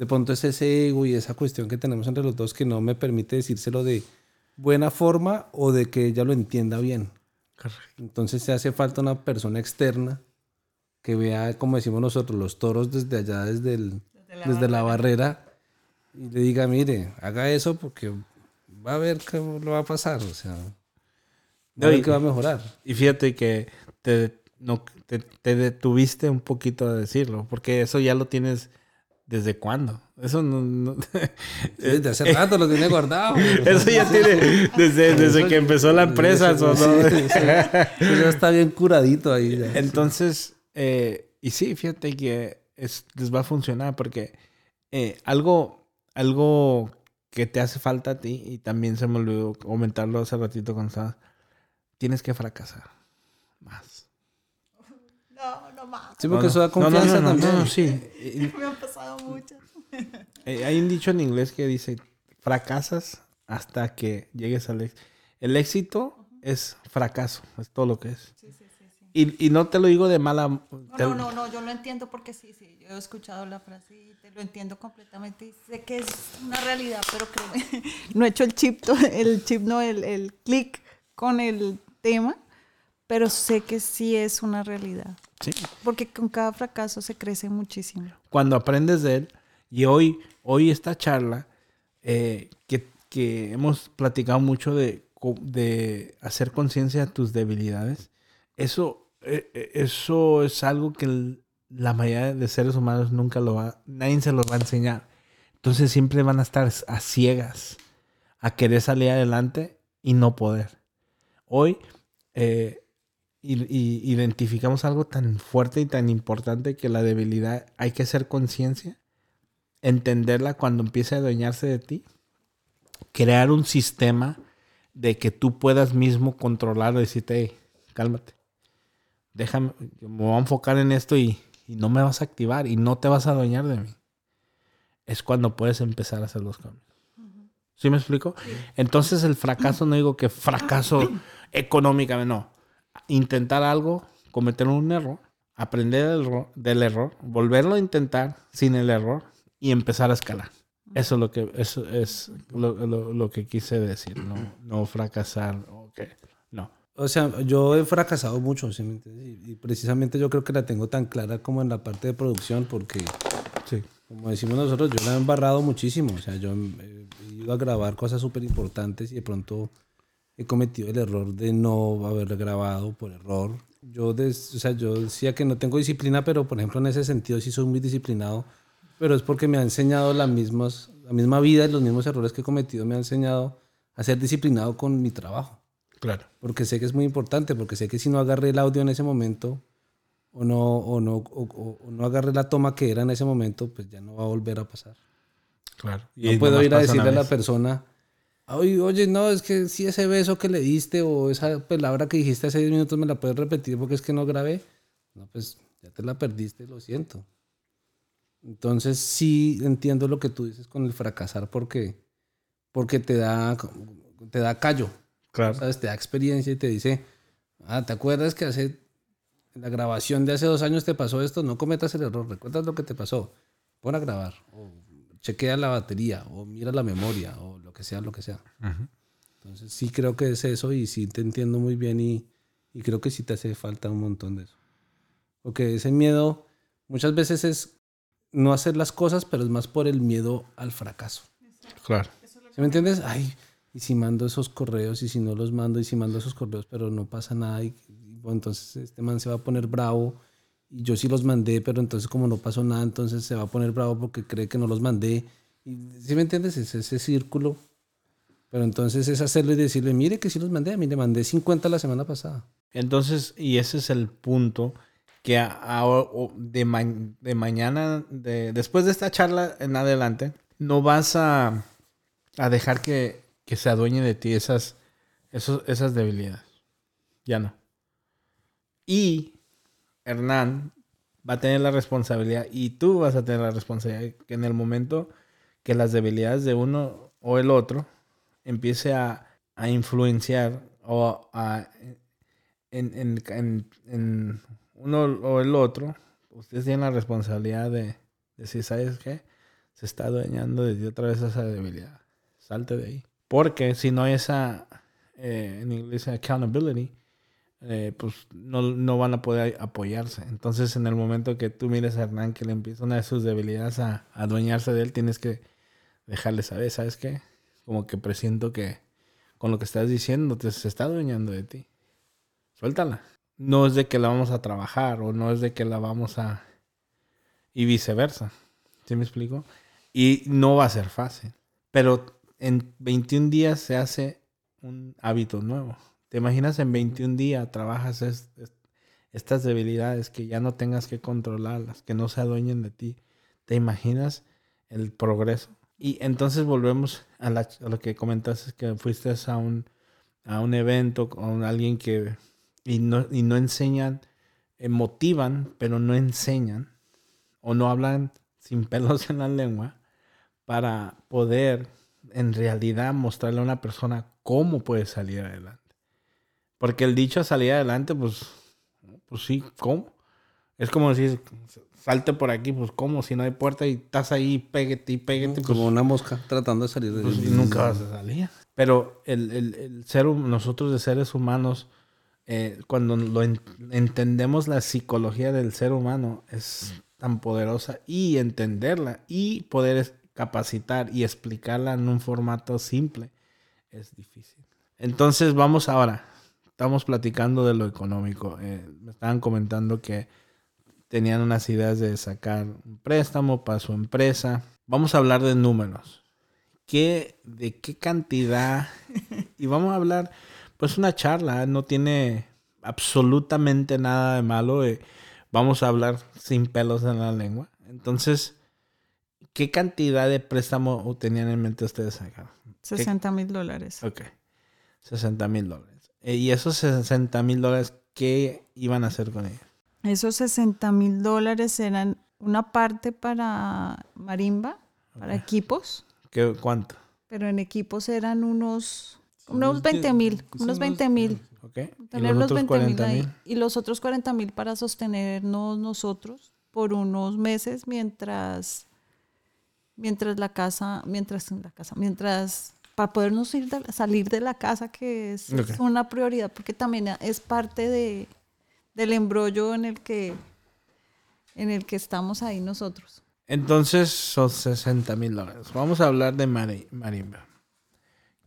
de pronto es ese ego y esa cuestión que tenemos entre los dos que no me permite decírselo de buena forma o de que ella lo entienda bien. Entonces se hace falta una persona externa que vea, como decimos nosotros, los toros desde allá, desde, el, desde la barrera y le diga, mire, haga eso porque va a ver cómo lo va a pasar, o sea, va a ver que va a mejorar. Y fíjate que te, no, te, detuviste un poquito a decirlo, porque eso ya lo tienes desde cuándo. Eso no... desde hace rato lo tiene guardado. eso ya tiene desde, desde que empezó la empresa. Eso, ya está bien curadito ahí. Entonces, eh, y sí, fíjate que es, les va a funcionar porque eh, algo algo que te hace falta a ti, y también se me olvidó comentarlo hace ratito con tienes que fracasar. No, no más. Sí, porque eso da confianza no, también. sí. me han pasado muchas. Eh, hay un dicho en inglés que dice, fracasas hasta que llegues al éxito. El éxito es fracaso, es todo lo que es. Sí, sí, sí. Y, y, no te lo digo de mala... No, no, no, no, yo lo entiendo porque sí, sí, yo he escuchado la frase y te lo entiendo completamente y sé que es una realidad, pero que no he hecho el chip, el chip, no, el, el clic con el tema, pero sé que sí es una realidad. Sí. Porque con cada fracaso se crece muchísimo. Cuando aprendes de él, y hoy, hoy esta charla, eh, que, que hemos platicado mucho de, de hacer conciencia de tus debilidades, eso, eh, eh, eso es algo que la mayoría de seres humanos nunca lo va, nadie se lo va a enseñar. Entonces siempre van a estar a ciegas, a querer salir adelante y no poder. Hoy eh, identificamos algo tan fuerte y tan importante que la debilidad hay que hacer conciencia, entenderla cuando empiece a adueñarse de ti, crear un sistema de que tú puedas mismo controlar, decirte, cálmate déjame, me voy a enfocar en esto y, no me vas a activar y no te vas a adueñar de mí. Es cuando puedes empezar a hacer los cambios. ¿Sí me explico? Entonces el fracaso, no digo que fracaso económicamente, no. Intentar algo, cometer un error, aprender del error, volverlo a intentar sin el error y empezar a escalar. Eso es lo que, eso es lo, que quise decir, no, no fracasar. Okay. No, o sea, yo he fracasado mucho, y precisamente yo creo que la tengo tan clara como en la parte de producción, porque, sí. como decimos nosotros, yo la he embarrado muchísimo. O sea, yo he ido a grabar cosas súper importantes y de pronto he cometido el error de no haber grabado por error. Yo, o sea, yo decía que no tengo disciplina, pero por ejemplo en ese sentido sí soy muy disciplinado, pero es porque me ha enseñado la, mismas, la misma vida y los mismos errores que he cometido me ha enseñado a ser disciplinado con mi trabajo. Claro. Porque sé que es muy importante, porque sé que si no agarré el audio en ese momento, o no, o no, o, o no agarré la toma que era en ese momento, pues ya no va a volver a pasar. Claro. no puedo ir a decirle a la persona, oye, oye, no, es que si ese beso que le diste o esa palabra que dijiste hace 10 minutos me la puedes repetir porque es que no grabé. No, pues ya te la perdiste, lo siento. Entonces sí entiendo lo que tú dices con el fracasar porque, porque te, da, te da callo. Claro. ¿Sabes? Te da experiencia y te dice, ah, ¿te acuerdas que hace en la grabación de hace dos años te pasó esto? No cometas el error, recuerdas lo que te pasó. Pon a grabar chequea la batería o mira la memoria o lo que sea, lo que sea. Entonces sí creo que es eso y sí te entiendo muy bien y, y, creo que sí te hace falta un montón de eso. Porque ese miedo muchas veces es no hacer las cosas, pero es más por el miedo al fracaso. Claro. ¿Sí me entiendes? Ay, y si mando esos correos y si no los mando y si mando esos correos, pero no pasa nada y, entonces este man se va a poner bravo y yo sí los mandé, pero entonces como no pasó nada, entonces se va a poner bravo porque cree que no los mandé. Y, ¿Sí me entiendes? Es ese círculo. Pero entonces es hacerlo y decirle, mire que sí los mandé, a mí le mandé 50 la semana pasada. Entonces, y ese es el punto que de, de mañana, de, después de esta charla en adelante, no vas a, a dejar que, que, se adueñe de ti esas, esos, esas debilidades. Ya no. Y Hernán va a tener la responsabilidad y tú vas a tener la responsabilidad que en el momento que las debilidades de uno o el otro empiece a, influenciar o a en, en, uno o el otro, ustedes tienen la responsabilidad de decir, ¿sabes qué? Se está adueñando de otra vez esa debilidad. Salte de ahí. Porque si no hay esa, eh, en inglés, accountability, eh, pues no, van a poder apoyarse. Entonces, en el momento que tú mires a Hernán que le empieza una de sus debilidades a, adueñarse de él, tienes que dejarle saber, ¿sabes qué? Como que presiento que con lo que estás diciendo te, se está adueñando de ti. Suéltala. No es de que la vamos a trabajar o no es de que la vamos a... Y viceversa. ¿Sí me explico? Y no va a ser fácil. Pero en 21 días se hace un hábito nuevo. ¿Te imaginas en 21 días trabajas estas debilidades que ya no tengas que controlarlas, que no se adueñen de ti? ¿Te imaginas el progreso? Y entonces volvemos a, lo que comentaste, que fuiste a un, a un evento con alguien que... Y no, y no enseñan, eh, motivan, pero no enseñan, o no hablan sin pelos en la lengua, para poder en realidad mostrarle a una persona cómo puede salir adelante. Porque el dicho salir adelante, pues, pues sí, ¿cómo? Es como decir, salte por aquí, pues ¿cómo? Si no hay puerta y estás ahí, péguete y. Pues, como una mosca tratando de salir de pues, nunca vas a salir. Pero el, el, el ser, nosotros de seres humanos, eh, cuando lo entendemos la psicología del ser humano, es tan poderosa y entenderla y poder capacitar y explicarla en un formato simple es difícil. Entonces vamos ahora estamos platicando de lo económico. Eh, me estaban comentando que tenían unas ideas de sacar un préstamo para su empresa. Vamos a hablar de números. ¿Qué, ¿De qué cantidad? Y vamos a hablar, pues una charla, no tiene absolutamente nada de malo. vamos a hablar sin pelos en la lengua. Entonces, ¿qué cantidad de préstamo tenían en mente ustedes sacar? 60 mil dólares. Ok, 60 mil dólares. Eh, ¿Y esos 60 mil dólares qué iban a hacer con ellos? Esos 60 mil dólares eran una parte para marimba, para equipos. ¿Qué, ¿Cuánto? Pero en equipos eran unos, unos 20 mil, unos 20 mil. Okay. Tener los 20 mil ahí. Y los otros 40 mil para sostenernos nosotros por unos meses mientras mientras la casa, mientras la casa, mientras para podernos ir salir de la casa, que es, una prioridad, porque también es parte de, del embrollo en el que en el que estamos ahí nosotros. Entonces son 60 mil dólares. Vamos a hablar de marimba.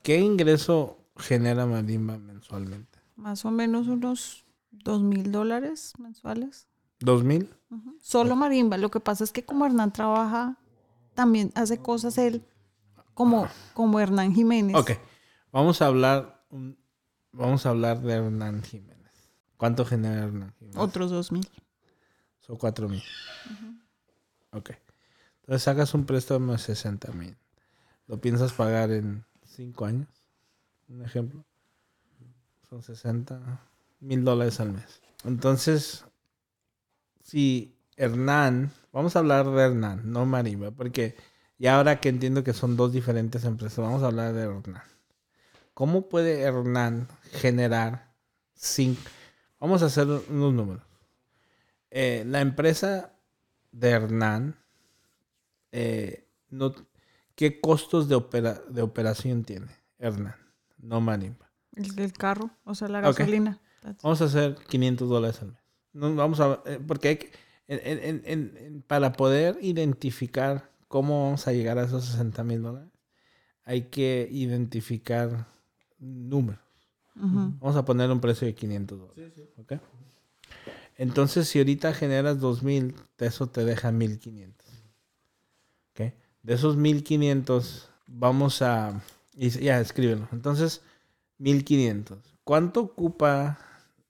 ¿Qué ingreso genera marimba mensualmente? Más o menos unos 2 mil dólares mensuales. ¿2 mil? Solo marimba. Lo que pasa es que como Hernán trabaja, también hace cosas él como, como Hernán Jiménez. Ok. Vamos a hablar, vamos a hablar de Hernán Jiménez. ¿Cuánto genera Hernán Jiménez? Otros dos mil. Son cuatro mil. Ok. Entonces sacas un préstamo de 60 mil. ¿Lo piensas pagar en cinco años? Un ejemplo. Son 60 mil dólares al mes. Entonces, si Hernán, vamos a hablar de Hernán, no Marimba, porque ya ahora que entiendo que son dos diferentes empresas, vamos a hablar de Hernán. ¿Cómo puede Hernán generar cinco? Vamos a hacer unos números. Eh, la empresa de Hernán, eh, no, ¿qué costos de, de operación tiene Hernán? No Marimba. El, carro, o sea, la gasolina. Vamos a hacer 500 dólares al mes. No, vamos a, eh, porque hay que, para poder identificar cómo vamos a llegar a esos 60 mil dólares, hay que identificar números. Vamos a poner un precio de 500 dólares. Entonces, si ahorita generas 2000, eso te deja 1500. ¿Okay? De esos 1500, vamos a. Ya, escríbelo. Entonces, 1500. ¿Cuánto ocupa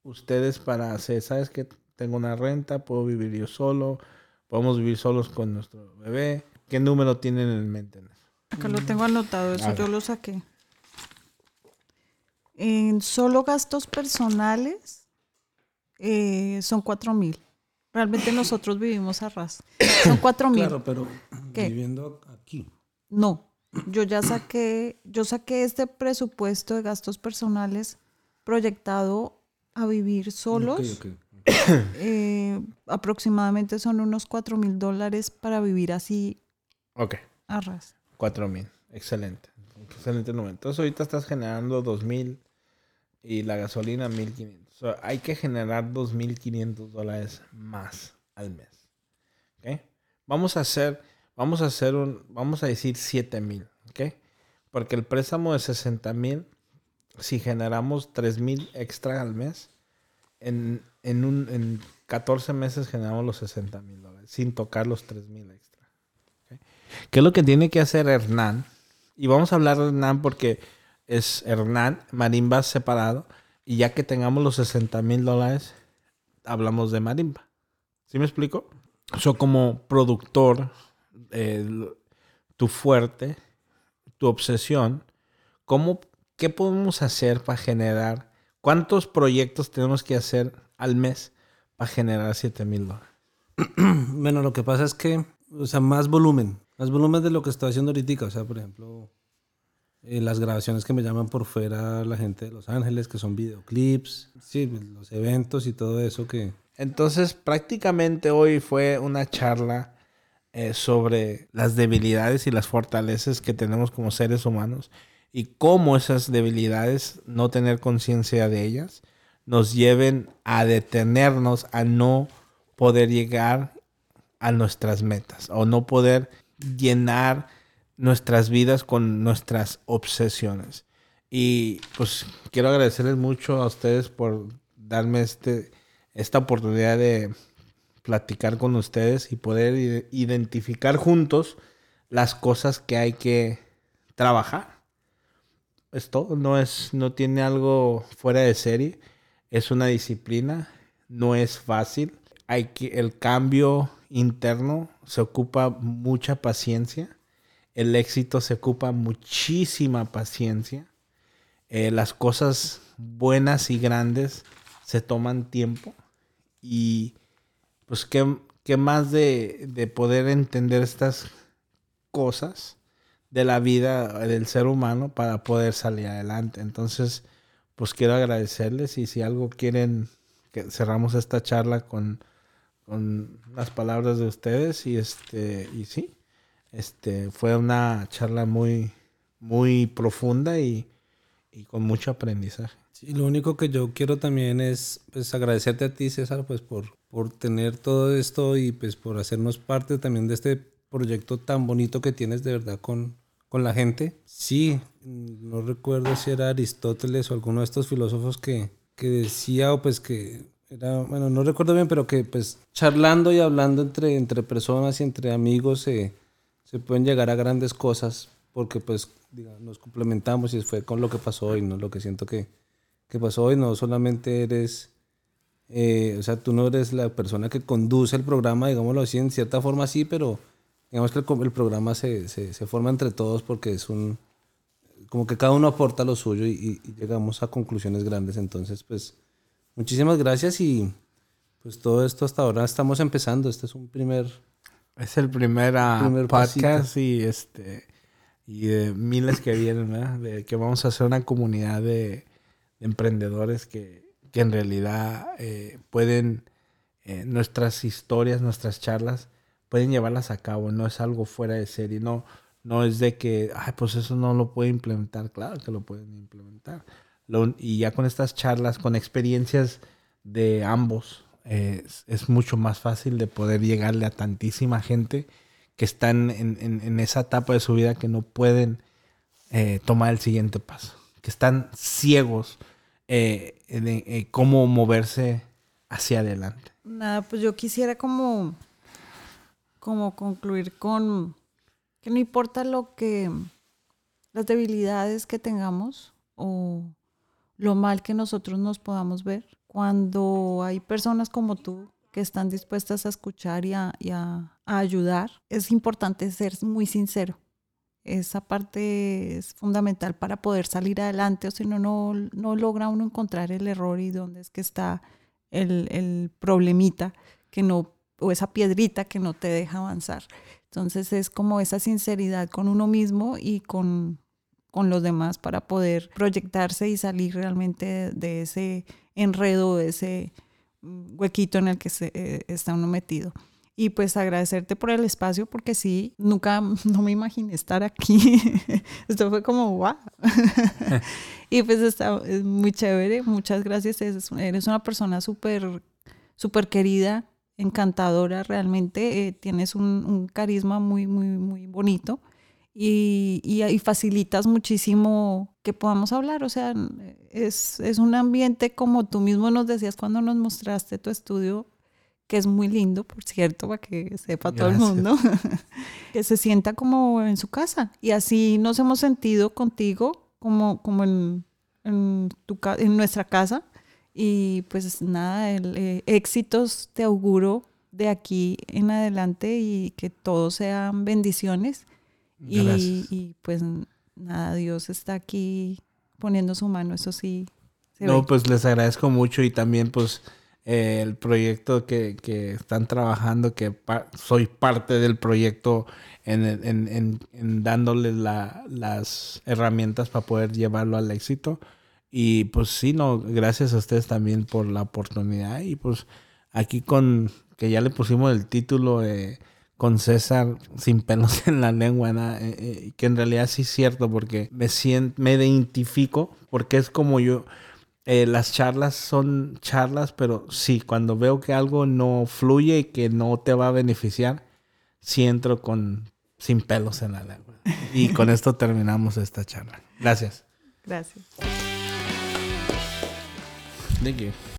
ustedes para hacer? ¿Sabes que tengo una renta? ¿Puedo vivir yo solo? ¿Podemos vivir solos con nuestro bebé? ¿Qué número tienen en mente? Acá lo tengo anotado, eso yo lo saqué. En solo gastos personales eh, son cuatro mil. Realmente nosotros vivimos a ras. Son cuatro mil. Claro, pero viviendo aquí. No, yo ya saqué, yo saqué este presupuesto de gastos personales proyectado a vivir solos. Eh, aproximadamente son unos cuatro mil dólares para vivir así. Ok. A ras. Cuatro mil. Excelente. Excelente número. Entonces ahorita estás generando dos mil y la gasolina 1500. hay que generar 2500 dólares más al mes. ¿Ok? Vamos a hacer, vamos a hacer un, vamos a decir 7000. ¿Ok? Porque el préstamo de 60 mil, si generamos 3000 extra al mes, en, en, un, en 14 meses generamos los 60 mil dólares, sin tocar los 3000 extra. ¿Qué es lo que tiene que hacer Hernán? Y vamos a hablar de Hernán porque es Hernán, Marimba separado. Y ya que tengamos los 60 mil dólares, hablamos de Marimba. ¿Sí me explico? Yo como productor, eh, tu fuerte, tu obsesión, ¿cómo, ¿qué podemos hacer para generar? ¿Cuántos proyectos tenemos que hacer al mes para generar 7 mil dólares? bueno, lo que pasa es que, o sea, más volumen. Más volumen de lo que estoy haciendo ahorita. O sea, por ejemplo, eh, las grabaciones que me llaman por fuera la gente de Los Ángeles, que son videoclips, sí, los eventos y todo eso que... Entonces prácticamente hoy fue una charla eh, sobre las debilidades y las fortalezas que tenemos como seres humanos y cómo esas debilidades, no tener conciencia de ellas, nos lleven a detenernos, a no poder llegar a nuestras metas o no poder llenar nuestras vidas con nuestras obsesiones. Y pues quiero agradecerles mucho a ustedes por darme este, esta oportunidad de platicar con ustedes y poder identificar juntos las cosas que hay que trabajar. Esto no es, no tiene algo fuera de serie, es una disciplina, no es fácil. Hay que, el cambio interno se ocupa mucha paciencia el éxito se ocupa muchísima paciencia. Eh, las cosas buenas y grandes se toman tiempo. Y pues qué, qué más de, de, poder entender estas cosas de la vida del ser humano para poder salir adelante. Entonces, pues quiero agradecerles y si algo quieren, que cerramos esta charla con, con las palabras de ustedes y este, y sí. Este, fue una charla muy, muy profunda y, con mucho aprendizaje. Sí, lo único que yo quiero también es pues, agradecerte a ti, César, pues por, por tener todo esto y pues por hacernos parte también de este proyecto tan bonito que tienes de verdad con, con la gente. Sí, no recuerdo si era Aristóteles o alguno de estos filósofos que, que decía o pues que bueno, no recuerdo bien, pero que pues charlando y hablando entre, entre personas y entre amigos se se pueden llegar a grandes cosas porque pues nos complementamos y fue con lo que pasó hoy, ¿no? Lo que siento que, que pasó hoy, no solamente eres, eh, o sea, tú no eres la persona que conduce el programa, digámoslo así, en cierta forma sí, pero digamos que el, programa se, se, se, forma entre todos porque es un, como que cada uno aporta lo suyo y, llegamos a conclusiones grandes. Entonces, pues, muchísimas gracias y pues todo esto hasta ahora estamos empezando. Este es un primer... Es el primer, ah, podcast y este y de miles que vienen, ¿verdad? De que vamos a hacer una comunidad de, emprendedores que, que, en realidad eh, pueden, eh, nuestras historias, nuestras charlas, pueden llevarlas a cabo, no es algo fuera de serie, no, no es de que, ay, pues eso no lo puede implementar, claro que lo pueden implementar. Y ya con estas charlas, con experiencias de ambos, es mucho más fácil de poder llegarle a tantísima gente que están en, esa etapa de su vida que no pueden eh, tomar el siguiente paso, que están ciegos eh, de cómo moverse hacia adelante. Nada, pues yo quisiera como, como concluir con que no importa lo que, las debilidades que tengamos o lo mal que nosotros nos podamos ver, cuando hay personas como tú que están dispuestas a escuchar y a, ayudar, es importante ser muy sincero. Esa parte es fundamental para poder salir adelante, o si no, no logra uno encontrar el error y dónde es que está el, el problemita que no, o esa piedrita que no te deja avanzar. Entonces es como esa sinceridad con uno mismo y con, con los demás para poder proyectarse y salir realmente de, ese enredo, de ese huequito en el que se, eh, está uno metido. Y pues agradecerte por el espacio porque sí, nunca, no me imaginé estar aquí. Esto fue como, wow. y pues está es muy chévere. Muchas gracias. Eres una persona súper, súper querida, encantadora realmente. Eh, tienes un, un, carisma muy, muy, muy bonito y, y, facilitas muchísimo que podamos hablar. O sea, es, es, un ambiente como tú mismo nos decías cuando nos mostraste tu estudio, que es muy lindo, por cierto, para que sepa todo el mundo, que se sienta como en su casa. Y así nos hemos sentido contigo como, como en, en, tu, en nuestra casa. Y pues nada, el, eh, éxitos te auguro de aquí en adelante y que todo sean bendiciones y, pues nada, Dios está aquí poniendo su mano, eso sí. no, pues les agradezco mucho y también pues eh, el proyecto que, que, están trabajando, que soy parte del proyecto en, en, en, dándoles la, las herramientas para poder llevarlo al éxito. Y pues sí, no, gracias a ustedes también por la oportunidad y pues aquí con que ya le pusimos el título de con César sin pelos en la lengua, eh, eh, que en realidad sí es cierto porque me siento, me identifico porque es como yo, eh, las charlas son charlas, pero sí, cuando veo que algo no fluye y que no te va a beneficiar, sí entro con sin pelos en la lengua. Y con esto terminamos esta charla. Gracias. Gracias. Thank you.